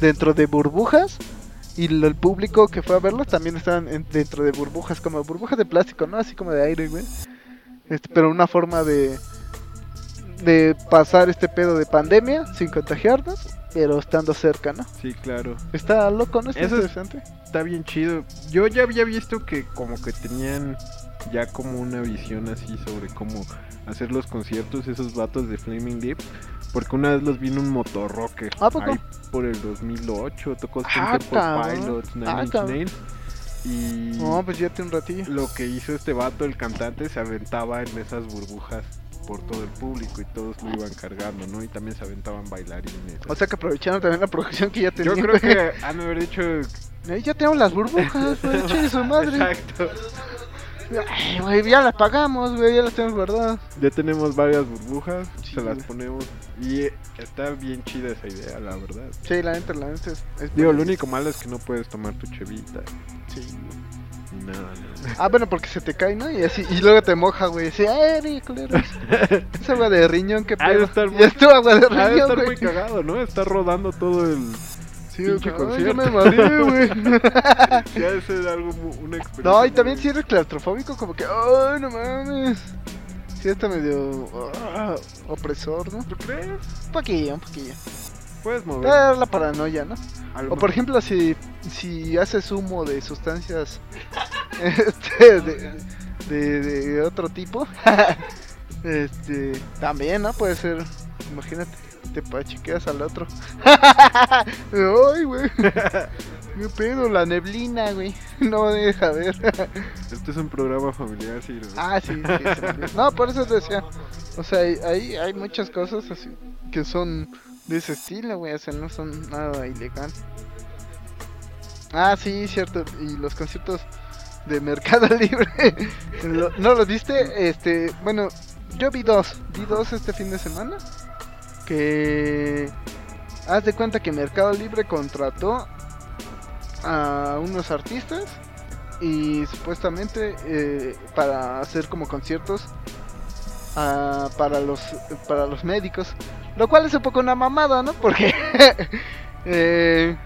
dentro de burbujas. Y lo- el público que fue a verlos también estaban en- dentro de burbujas, como burbujas de plástico, ¿no? Así como de aire, güey. Este, pero una forma de. De pasar este pedo de pandemia sin contagiarnos, pero estando cerca, ¿no? Sí, claro. Está loco, ¿no? Está Eso interesante. Está bien chido. Yo ya había visto que como que tenían ya como una visión así sobre cómo hacer los conciertos esos vatos de Flaming Lips. Porque una vez los vi en un motorroque. ¿A poco? Ahí por el 2008 tocó Ah, Temple. Pilots, Nine Ah, Inch. Nails. Y No, pues ya tiene un ratillo. lo que hizo este vato, el cantante, se aventaba en esas burbujas por todo el público y todos lo iban cargando, ¿no? Y también se aventaban bailarines. O sea que aprovecharon también la producción que ya Yo tenían. creo que han haber dicho Ahí ya tenemos las burbujas, güey, su madre. Exacto. Ay, güey, ya las pagamos, güey, ya las tenemos guardadas. Ya tenemos varias burbujas, Sí, se las güey. ponemos y está bien chida esa idea, la verdad. Sí, la neta, la neta es. es Digo, lo único malo es que no puedes tomar tu chevita Sí. Nada, nada. Ah, bueno, porque se te cae, ¿no? Y así, y luego te moja, güey. Sí, ay. Esa agua de riñón, qué pedo. estar muy- es tu agua de Ha de riñón, estar güey. muy cagado, ¿no? Está rodando todo el Sí, pinche concierto. yo me mareé, güey. Ya ser algo una experiencia. No, y también muy- si eres claustrofóbico, como que, ay, no mames. Sí, está medio ah, opresor, ¿no? ¿Tú crees? Un poquillo, un poquillo. Puedes mover. Te da la paranoia, ¿no? lo O por ejemplo, si, si haces humo de sustancias este, de, de, de otro tipo, este, también, ¿no? Puede ser, imagínate, te pachiqueas al otro. Ay, güey. ¿Qué pedo? La neblina, güey. No me deja ver. Este es un programa familiar, sí. ¿no? Ah, sí, sí. No, por eso te decía. O sea, hay, hay muchas cosas así que son de ese estilo, güey. O sea, no son nada ilegal. Ah, sí, cierto. Y los conciertos de Mercado Libre. ¿No lo viste? Este, bueno, yo vi dos. Vi dos este fin de semana. Que haz de cuenta que Mercado Libre contrató a unos artistas y supuestamente eh, para hacer como conciertos ah, para los para los médicos, lo cual es un poco una mamada, ¿no? Porque eh,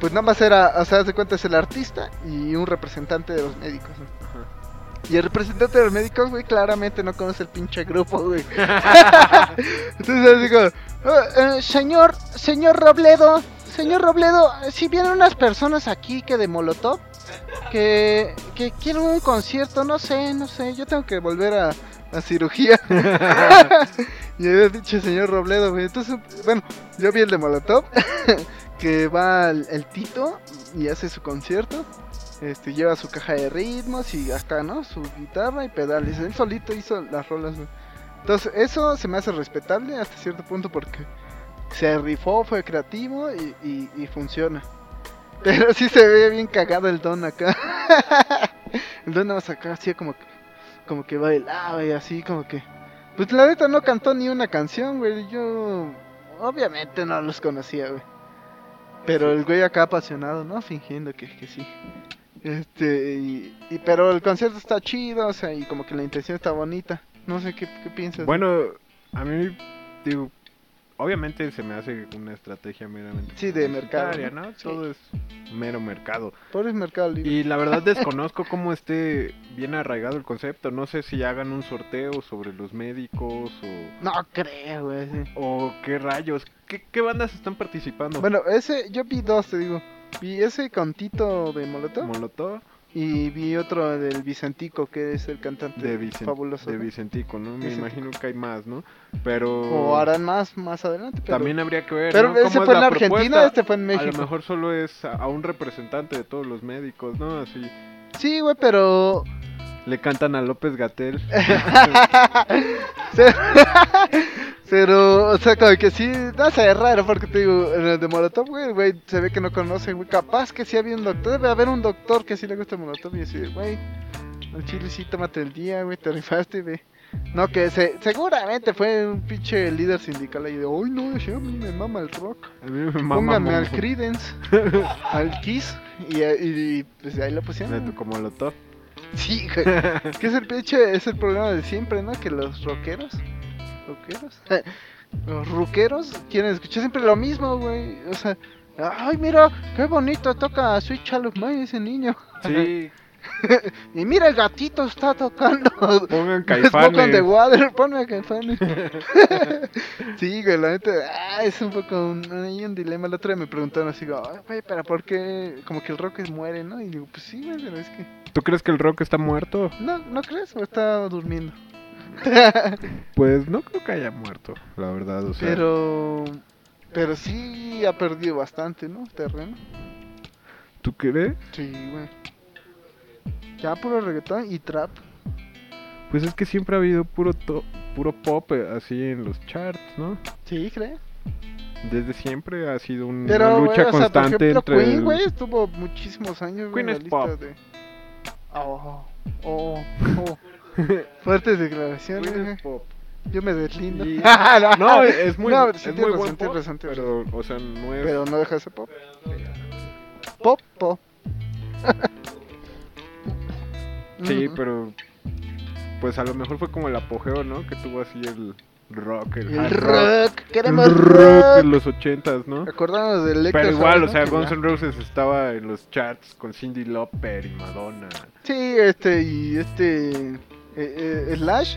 pues nada más era, o sea, de cuenta es el artista y un representante de los médicos. ¿no? Y el representante de los médicos, güey, claramente no conoce el pinche grupo, güey. Entonces como, "Ah, eh, señor, señor Robledo, señor Robledo, si vienen unas personas aquí que de Molotov, que, que quieren un concierto, no sé, no sé, yo tengo que volver a, a cirugía. y había dicho señor Robledo, güey. Entonces, bueno, yo vi el de Molotov, que va el, el Tito y hace su concierto. Este, lleva su caja de ritmos y acá, ¿no? Su guitarra y pedales. Él solito hizo las rolas, güey. Entonces, eso se me hace respetable hasta cierto punto porque se rifó, fue creativo y, y- y funciona. Pero sí se ve bien cagado el don acá. el don nada más acá hacía como que, como que bailaba y así como que... Pues la neta no cantó ni una canción, güey. Yo obviamente no los conocía, güey. Pero el güey acá apasionado, ¿no? Fingiendo que, que sí. Este, y, y- pero el concierto está chido, o sea, y como que la intención está bonita. No sé qué, qué piensas. Bueno, a mí, digo, obviamente se me hace una estrategia meramente Sí, de mercado, ¿no? Todo es mero mercado. Pobre Mercado Libre. Y la verdad desconozco cómo esté bien arraigado el concepto. No sé si hagan un sorteo sobre los médicos o, No creo, güey. sí. o qué rayos. ¿Qué, qué bandas están participando? Bueno, ese, yo vi dos, te digo. Vi ese con Tito de Molotov Molotov y vi otro del Vicentico, que es el cantante de, Vicen- fabuloso. de. Vicentico, ¿no? Me Vicentico. imagino que hay más, ¿no? Pero O harán más más adelante. Pero, también habría que ver. pero ¿no? ese ¿Cómo es fue en la Argentina, propuesta? este fue en A México. lo mejor solo es a, a un representante de todos los médicos, ¿no? Así Sí, güey, pero. Le cantan a López Gatel. Pero, o sea, como que sí, no sé, es raro porque te digo, en el de Molotov, güey, güey, se ve que no conoce, güey. Capaz que sí había un doctor, debe haber un doctor que sí le gusta Molotov y así, de, güey, al chile sí, tómate el día, güey, te rifaste, güey. No, que se, seguramente fue un pinche líder sindical ahí de, uy, no, sí, a mí me mama el rock. A mí me mama Póngame al. Creedence, al Kiss, y, y, y, pues ahí lo pusieron. Como Molotov. Sí, güey. que es el pinche, es el problema de siempre, ¿no? Que los rockeros, rockeros, los ruqueros quieren escuchar siempre lo mismo, güey. O sea, ay, mira, qué bonito toca Sweet Child of Mine ese niño. Sí, Y mira, el gatito está tocando. pongan caifanes. water, ponme a caifanes. sí, güey, la neta, ah, es un poco un, un dilema. El otro día me preguntaron así, güey, pero ¿por qué? Como que el rock es muere, ¿no? Y digo, pues sí, güey, pero es que. ¿Tú crees que el rock está muerto? No, ¿no crees? ¿O está durmiendo? Pues no creo que haya muerto, la verdad. O sea, Pero. Pero sí ha perdido bastante, ¿no? Terreno. ¿tú crees? Sí, güey. Ya puro reggaetón y trap. Pues es que siempre ha habido puro to- puro pop eh, así en los charts, ¿no? Sí, ¿crees? Desde siempre ha sido un- Pero, una lucha o sea, por constante ejemplo, entre Queen, el- güey, estuvo muchísimos años, Queen es pop. de... Oh, oh, oh. Fuertes declaraciones, Queen es pop. Yo me deslindo. Y- no, es muy, No, es muy buen pop, razón, pero, o sea, no es... Pero no deja de ser pop. Pop, pop. Sí, pero... Pues a lo mejor fue como el apogeo, ¿no? Que tuvo así el rock, el, El hard rock, queremos el rock rock. en los ochentas, ¿no? Acordamos de Electra Pero igual, o sea. Guns N' Roses estaba en los charts con Cindy Lauper y Madonna. Sí, este, y este... eh, eh, Slash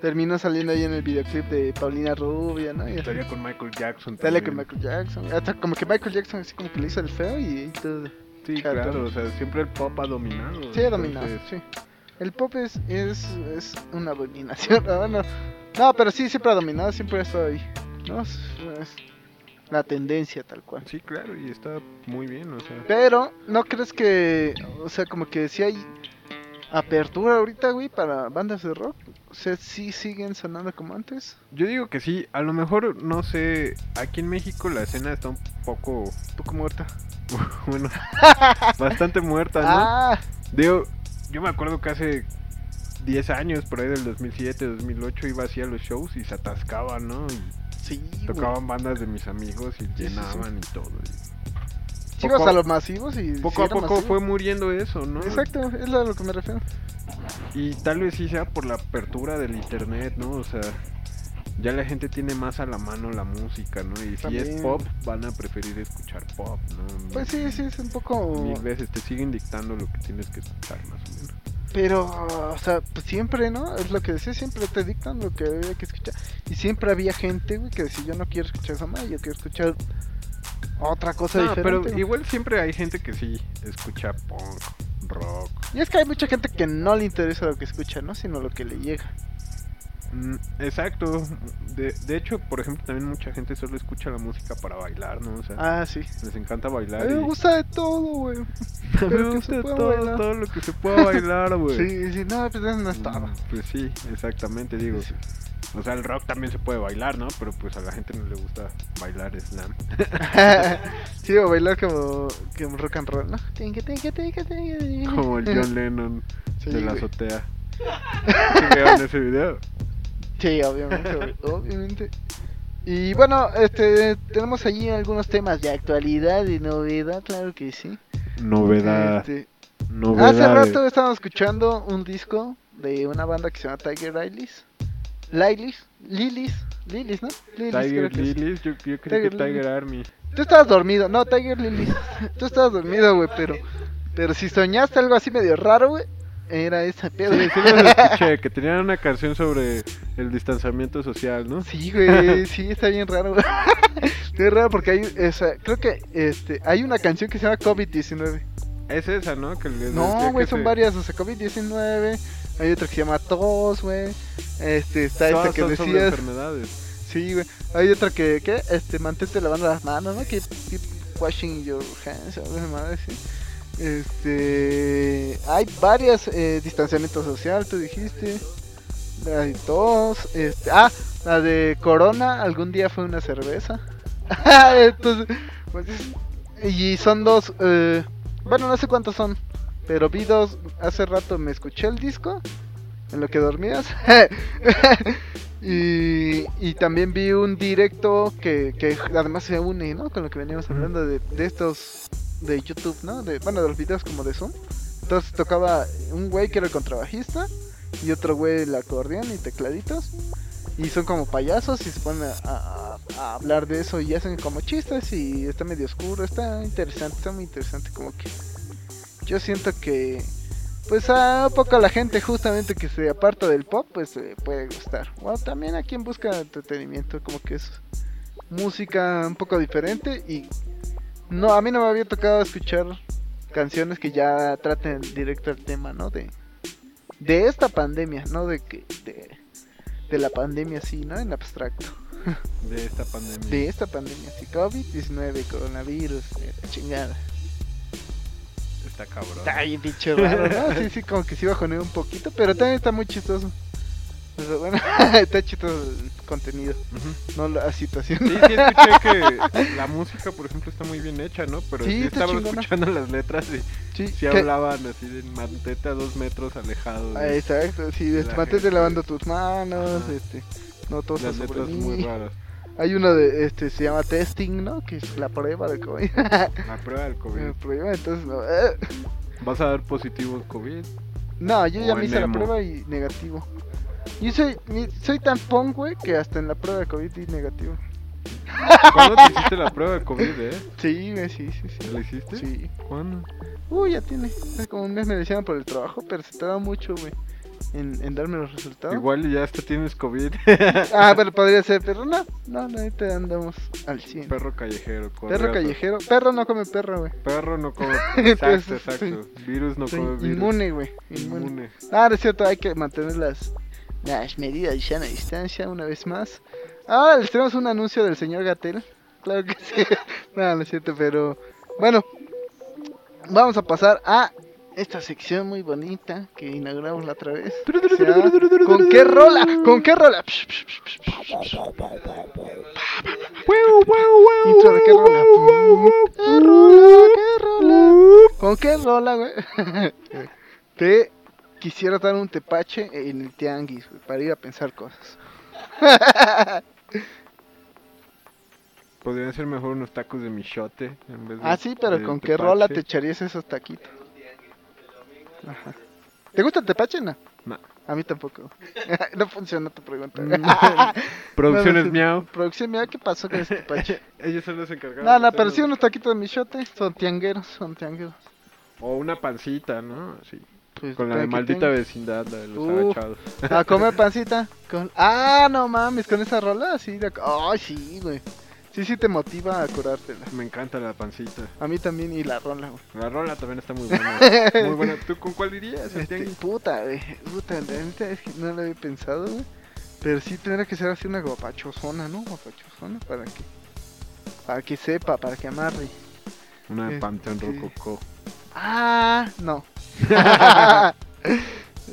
terminó saliendo ahí en el videoclip de Paulina Rubia, ¿no? Estaría con Michael Jackson Dale con. Michael Jackson. Hasta como que Michael Jackson así como que le hizo el feo y todo. Sí, Claro. claro, o sea, siempre el pop ha dominado. Sí, ha dominado, entonces, sí. El pop es, es, es una dominación. No, no, no, pero sí, siempre ha dominado, siempre ha estado ahí. ¿no? Es, es la tendencia tal cual. Sí, claro, y está muy bien, o sea. Pero, ¿no crees que, o sea, como que si hay apertura ahorita, güey, para bandas de rock? O sea, sí siguen sonando como antes. Yo digo que sí, a lo mejor, no sé, aquí en México la escena está un poco, Un poco muerta. bueno, bastante muerta, ¿no? Ah, Digo, yo me acuerdo que hace 10 años, por ahí del 2007, 2008, iba así a los shows y se atascaban, ¿no? Y Sí, tocaban bandas de mis amigos y sí, sí. llenaban y todo. y ibas a los masivos y. Poco a poco masivo. fue muriendo eso, ¿no? Exacto, es a lo que me refiero. Y tal vez sí sea por la apertura del internet, ¿no? O sea, ya la gente tiene más a la mano la música, ¿no? Y si es pop, van a preferir escuchar pop, ¿no? Pues sí, sí, es un poco. Mil veces te siguen dictando lo que tienes que escuchar, más o menos. Pero, o sea, pues siempre, ¿no? Es lo que decía, siempre te dictan lo que había que escuchar. Y siempre había gente, güey, que decía, yo no quiero escuchar esa madre, yo quiero escuchar otra cosa No, diferente. pero güey". igual siempre hay gente que sí escucha punk, rock. Y es que hay mucha gente que no le interesa lo que escucha, ¿no? Sino lo que le llega. Mm, exacto. De, de hecho, por ejemplo, también mucha gente solo escucha la música para bailar, ¿no? O sea, Ah, sí. les encanta bailar. me y- gusta de todo, güey. Me gusta pueda todo, bailar. todo lo que se pueda bailar, güey. Sí, sí, no, pues no estaba. Mm, Pues sí, exactamente, digo. Sí. O sea, el rock también se puede bailar, ¿no? Pero pues a la gente no le gusta bailar slam. sí, o bailar como, como rock and roll, ¿no? Como el John Lennon Sí, de la azotea. ¿Sí ese video? Sí, obviamente, obviamente. Y bueno, este, tenemos allí algunos temas de actualidad y novedad, claro que sí. Novedad. Este, novedad. hace rato estábamos escuchando un disco de una banda que se llama Tiger Lilies. Lilies, Lilies, Lilies, ¿no? Lilies, creo Tiger. Lilies, yo, yo Tiger que Tiger Lilies. Army. Tú estabas dormido, no, Tiger Lilies. Tú estabas dormido, güey, pero, pero si soñaste algo así medio raro, güey, era ese pedo. Sí, sí los escuché, que tenían una canción sobre el distanciamiento social, ¿no? Sí, güey, sí, está bien raro. Está raro porque hay, esa, creo que este, hay una canción que se llama COVID-19. Es esa, ¿no? Que les No, güey, son se- varias, o sea, COVID-19. Hay otra que se llama tos, güey. Este, está esta que son sobre decías. enfermedades. Sí, güey. Hay otra que, ¿qué? Este, mantente lavando las manos, ¿no? Que keep washing your hands, algo de madre, sí. Este, hay varias, eh, distanciamiento social, tú dijiste. Hay tos, este, ah, la de Corona, algún día fue una cerveza. Entonces, pues, y son dos, eh, bueno, no sé cuántos son, pero vi dos, hace rato me escuché el disco, en lo que dormías. y, y también vi un directo que, que además se une, ¿no? Con lo que veníamos hablando de, de estos de YouTube, ¿no? De, bueno, de los videos como de Zoom. Entonces tocaba un güey que era el contrabajista y otro güey el acordeón y tecladitos. Y son como payasos y se ponen a, hablar de eso y hacen como chistes y está medio oscuro. Está interesante, está muy interesante. Como que yo siento que pues a poco la gente justamente que se aparta del pop pues le puede gustar. O también a quien busca entretenimiento como que es música un poco diferente y no a mí no me había tocado escuchar canciones que ya traten directo el tema, ¿no? De de esta pandemia, no de que de, de la pandemia sí, ¿no? En abstracto. De esta pandemia. De esta pandemia, sí, COVID-19, coronavirus, eh, la chingada. Está cabrón. Está bien pinche raro, ¿no? Sí, sí, como que sí bajoneó un poquito, pero también está muy chistoso. Bueno, está chistoso el contenido, no la situación. Sí, sí, escuché que la música, por ejemplo, está muy bien hecha, ¿no? Pero Sí, estaba chingona. escuchando las letras y Sí, hablaban así de mantente a dos metros alejado. Ah, de- exacto, sí, de este, la mantente gente. lavando tus manos, Ajá. este, no todos las letras mí. muy raras. Hay uno de, este, se llama testing, ¿no? Que es la prueba de COVID. La prueba del COVID. La prueba, entonces, no. ¿Vas a dar positivo COVID? No, yo ya me hice la prueba y negativo. Yo soy, soy tan punk, güey, que hasta en la prueba de COVID di negativo. ¿Cuándo te hiciste la prueba de COVID, eh? Sí, güey, sí, sí, sí. ¿La hiciste? Sí. ¿Cuándo? Uy, ya tiene. Hace como un mes me decían por el trabajo, pero se tarda mucho, güey, en, en darme los resultados. Igual ya hasta tienes COVID. Ah, pero podría ser, pero no, no, no, ahorita andamos al 100. Perro, Perro callejero. correazo. callejero. Perro no come perro, güey. Perro no come. Exacto, exacto. Virus no come virus. inmune, güey. Inmune. Inmune. Ah, no es cierto, hay que mantener las, las medidas de sana distancia una vez más. Ah, les tenemos un anuncio del señor Gatel. Claro que sí. no, no es cierto, pero bueno. Vamos a pasar a esta sección muy bonita que inauguramos la otra vez. O sea, ¿Con qué rola? ¿Con qué rola? Intro de qué rola. ¿Qué rola? ¿Qué rola? ¿Con qué rola, güey? que quisiera dar un tepache en el tianguis, güey, para ir a pensar cosas. Podrían ser mejor unos tacos de michote en vez de. Ah, sí, pero ¿con qué rola te echarías esos taquitos? Ajá. ¿Te gusta el tepache, no? No. A mí tampoco. no funciona tu pregunta. Mm. Producciones No, no, miau. Producción, mira qué pasó con ese tepache. Ellos son los encargados. No, no, pero sí unos taquitos de michote. Son tiangueros, son tiangueros. O una pancita, ¿no? Sí. Pues, Con la de maldita tengo. vecindad, la de los Uf. agachados. A comer pancita. Con... Ah, no mames, con esa rola de... Ay, sí, güey. Sí, sí te motiva a curártela. Me encanta la pancita. A mí también y la rola, güey. La rola también está muy buena. muy buena. ¿Tú con cuál irías? al Este, puta, güey. Puta, es que no lo había pensado, güey. Pero sí tendría que ser así una guapachosona, ¿no? Guapachosona para que... Para que sepa, para que amarre. Una de este- Panteón Rococó. Ah, no.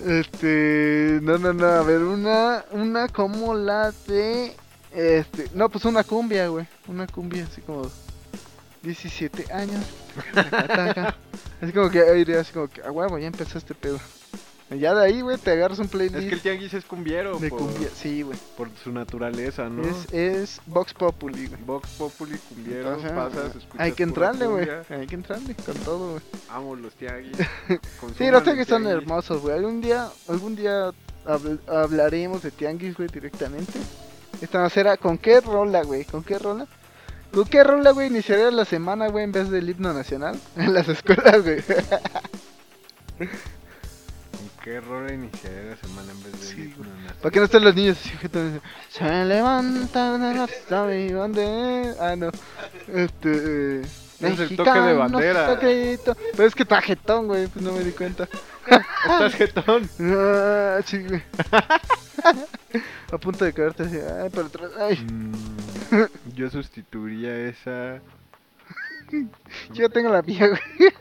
este, no, no, no, a ver, una, una como la de, este, no, pues una cumbia, güey, una cumbia así como 17 años, taca, taca. así como que así como que, ah, huevo, ya empezó este pedo. Ya de ahí, güey, te agarras un playlist Es que el tianguis es cumbiero. de por, cumbia, sí, güey, por su naturaleza, ¿no? es, es Vox Populi, güey. Vox Populi, cumbiero, Entonces, pasas, escuchas hay que entrarle, güey, hay que entrarle con todo, güey. Amo los tianguis. Sí, los tianguis son hermosos, güey. Algún día, algún día habl- hablaremos de tianguis, güey, directamente. Esta no será, ¿con qué rola, güey? ¿Con qué rola? ¿Con qué rola, güey, iniciaría la semana, güey, en vez del himno nacional? En las escuelas, güey. ¿Con qué rola iniciaré la semana en vez de Sí? ¿Para qué no están los niños así, gente? Se levantan hasta mi bandera. Ah, no. Este. eh, Es el toque de bandera. Pero es que está jetón, güey, pues no me di cuenta. ¿Estás jetón? Ah, sí, güey. A punto de quedarte así, ay, pero atrás, ay. Mm, yo sustituiría esa Yo tengo la mía, güey.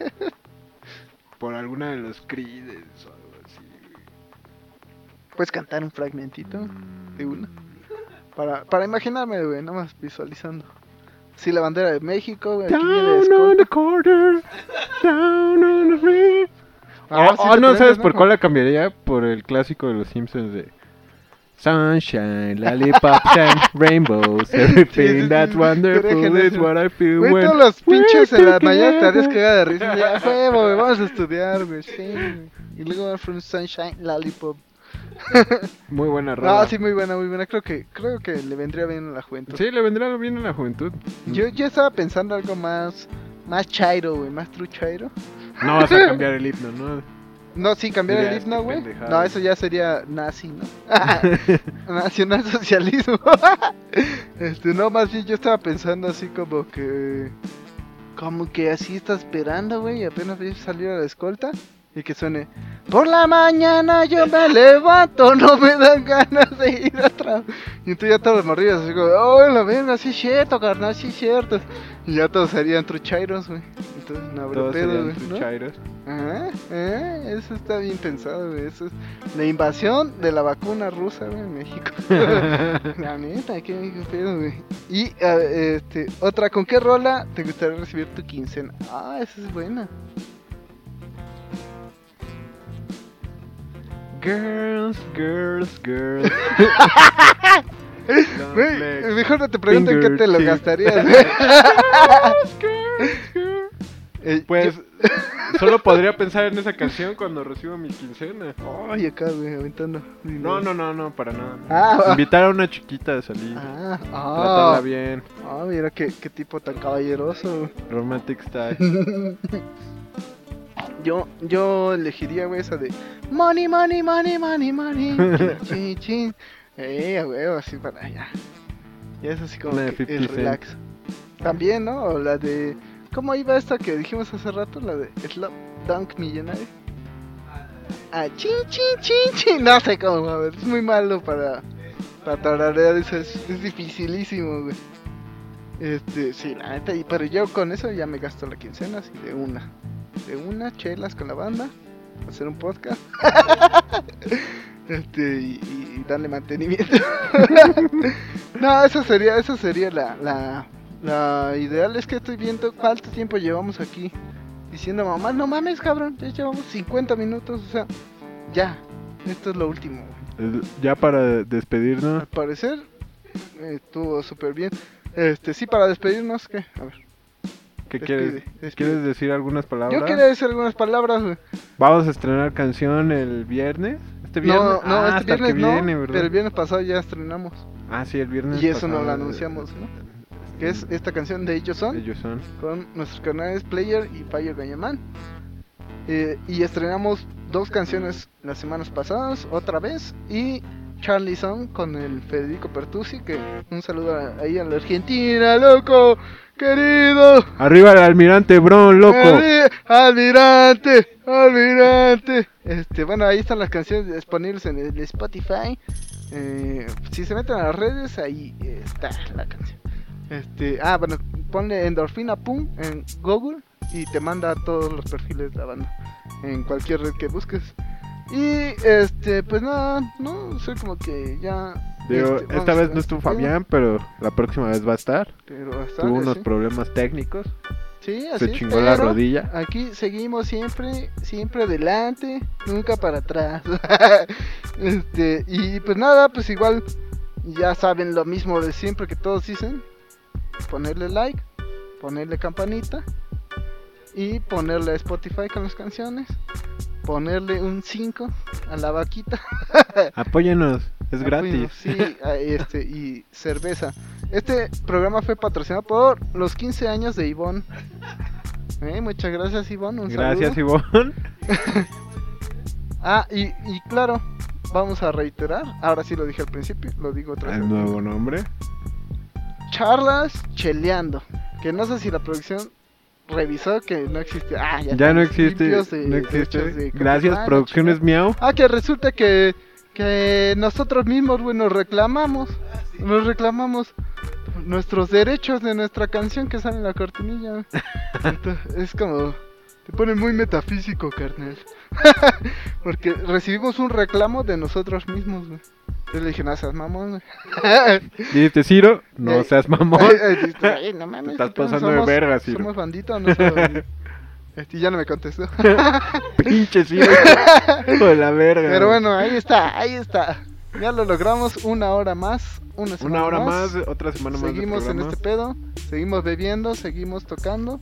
por alguna de los Creedence Puedes cantar un fragmentito Mm, de una. para, para imaginarme, güey, nomás visualizando. Sí, la bandera de México, güey. Down on the corner, down on the river. Ah, Oh, sí oh, no, ¿sabes ¿no? por cuál la cambiaría? Por el clásico de los Simpsons de Sunshine, lollipops and rainbows, everything sí, that's sí, wonderful estaría is what I feel Güey, when todos los pinches en la mañana together. estarías cagada de risa. Ya, huevo, vamos a estudiar, güey. Sí. Y luego From Sunshine, Lollipop. Muy buena rola. Ah, sí, muy buena, muy buena. Creo que, creo que le vendría bien a la juventud. Sí, le vendrá bien a la juventud. Yo, yo estaba pensando algo más, más chairo, güey, más true chairo. No vas a cambiar el himno, ¿no? No, sí, cambiar el himno, güey. No, eso ya sería nazi, ¿no? Nacionalsocialismo. este, no, más bien yo estaba pensando así como que... Como que así está esperando, güey, y apenas ves salir a la escolta. Y que suene... Por la mañana yo me levanto, no me dan ganas de ir a trabajar. Y entonces ya todos los morrillos así como... Oh, la verga, sí es cierto, carnal, sí es cierto. Y ya todos serían truchairos, güey. Entonces no Todos pedo, güey, ¿no? Ajá, ah, eso está bien pensado, güey. Eso es la invasión de la vacuna rusa, güey, en México. la neta, qué, pedo, güey. Y, este, otra, ¿con qué rola te gustaría recibir tu quincena? Ah, esa es buena. Girls, girls, girls. Mejor no te pregunto en qué te lo gastarías, güey. Girls, girls. Eh, Pues yo- solo podría pensar en esa canción cuando recibo mi quincena. Ay, acá, güey, aventando. No, no, no, no, para nada. Ah. Invitar a una chiquita a salir. Ah, Tratarla ah, bien. ah, mira qué, qué tipo tan caballeroso. Romantic style. Yo, yo elegiría, güey, esa de Money, money, money, money, money. chin, chin. Eh, huevo, así para allá. Ya es así como Una de que 50 el relax. También, ¿no? O la de. ¿Cómo iba esta que dijimos hace rato? La de Slap Dunk Millionaire. Ah, chin, chin, chin, chin. No sé cómo, a ver. Es muy malo para. Para tararear eso. Es, es dificilísimo, güey. Este, sí, la neta. y- Pero yo con eso ya me gasto la quincena, así de una. De una, chelas con la banda. Hacer un podcast. este, y, y darle mantenimiento. no, eso sería, eso sería la, la, la ideal. Es que estoy viendo cuánto tiempo llevamos aquí. diciendo mamá, no mames, cabrón, ya llevamos 50 minutos, o sea, ya, esto es lo último. Eh, Ya para despedirnos, Al parecer eh, estuvo súper bien. Este, sí, para despedirnos, ¿qué? A ver. ¿Qué Despide, quieres? despide. ¿Quieres decir algunas palabras? Yo quería decir algunas palabras, güey. Vamos a estrenar canción el viernes. ¿Este viernes? No, no, Ah, este viernes no, pero el viernes pasado ya estrenamos. Ah, sí, el viernes. Y eso no pasado, lo anunciamos, ¿no? Que es esta canción de Ellos Son, Ellos son. con nuestros canales Player y Fire Gañamán. Eh, y estrenamos dos canciones las semanas pasadas, otra vez, y Charlie Son con el Federico Pertusi, que un saludo ahí a la Argentina, loco, querido. Arriba el almirante Bron, loco. Almi- Almirante, almirante. Este, bueno, ahí están las canciones disponibles en el Spotify. Eh, si se meten a las redes, ahí está la canción. Este, ah, bueno, ponle endorfina pum en Google y te manda a todos los perfiles de la banda en cualquier red que busques. Y este, pues nada, no sé como que ya. Digo, este, esta vez no estuvo Fabián, pero la próxima vez va a estar. Pero Tuvo unos sí. problemas técnicos. Sí, así Se chingó la rodilla. Aquí seguimos siempre, siempre adelante, nunca para atrás. este, y pues nada, pues igual ya saben lo mismo de siempre que todos dicen. Ponerle like, ponerle campanita y ponerle a Spotify con las canciones. Ponerle un 5 a la vaquita. Apóyenos, es gratis. Sí, este, y cerveza. Este programa fue patrocinado por los 15 años de Ivonne. Eh, muchas gracias Ivonne. un Gracias, saludo. Ivonne. Ah, y, y claro, vamos a reiterar. Ahora sí lo dije al principio, lo digo otra vez. El nuevo nombre. Charlas Cheleando. Que no sé si la producción revisó que no existe. Ah, ya, Ya no existe. de no existe. de Gracias, copyright, Producciones Miau. Ah, que resulta que, que nosotros mismos, nos reclamamos. Nos reclamamos nuestros derechos de nuestra canción que sale en la cortinilla. Entonces, es como. Te pone muy metafísico, carnal. Porque recibimos un reclamo de nosotros mismos, güey. Entonces le dije, no seas mamón, güey. Dijiste, Ciro, no seas mamón. Ay, ay, dijiste, "Ay, no mames, estás pasando de ¿Somos- verga, Ciro". ¿Somos bandita o no somos bandita? Este, ya no me contestó. Pinche Ciro. la verga. Pero bueno, ahí está, ahí está. Ya lo logramos, una hora más. Una, semana Una hora más, otra semana más. Seguimos en este pedo, seguimos bebiendo, seguimos tocando.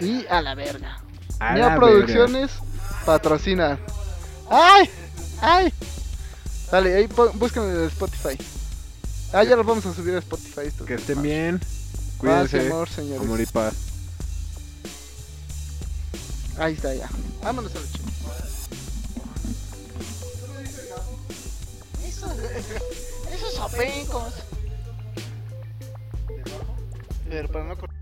Y a la verga. A la Producciones patrocina. ¡Ay! ¡Ay! Dale, ahí búsquenlo en Spotify. Ah, ya lo vamos a subir a Spotify. estos verga. Que estén bien. Paz Cuídense. amor, señores. Amor y paz. Ahí está ya. Vámonos a la chingada. Esos, esos apencos. Pero para no cortar.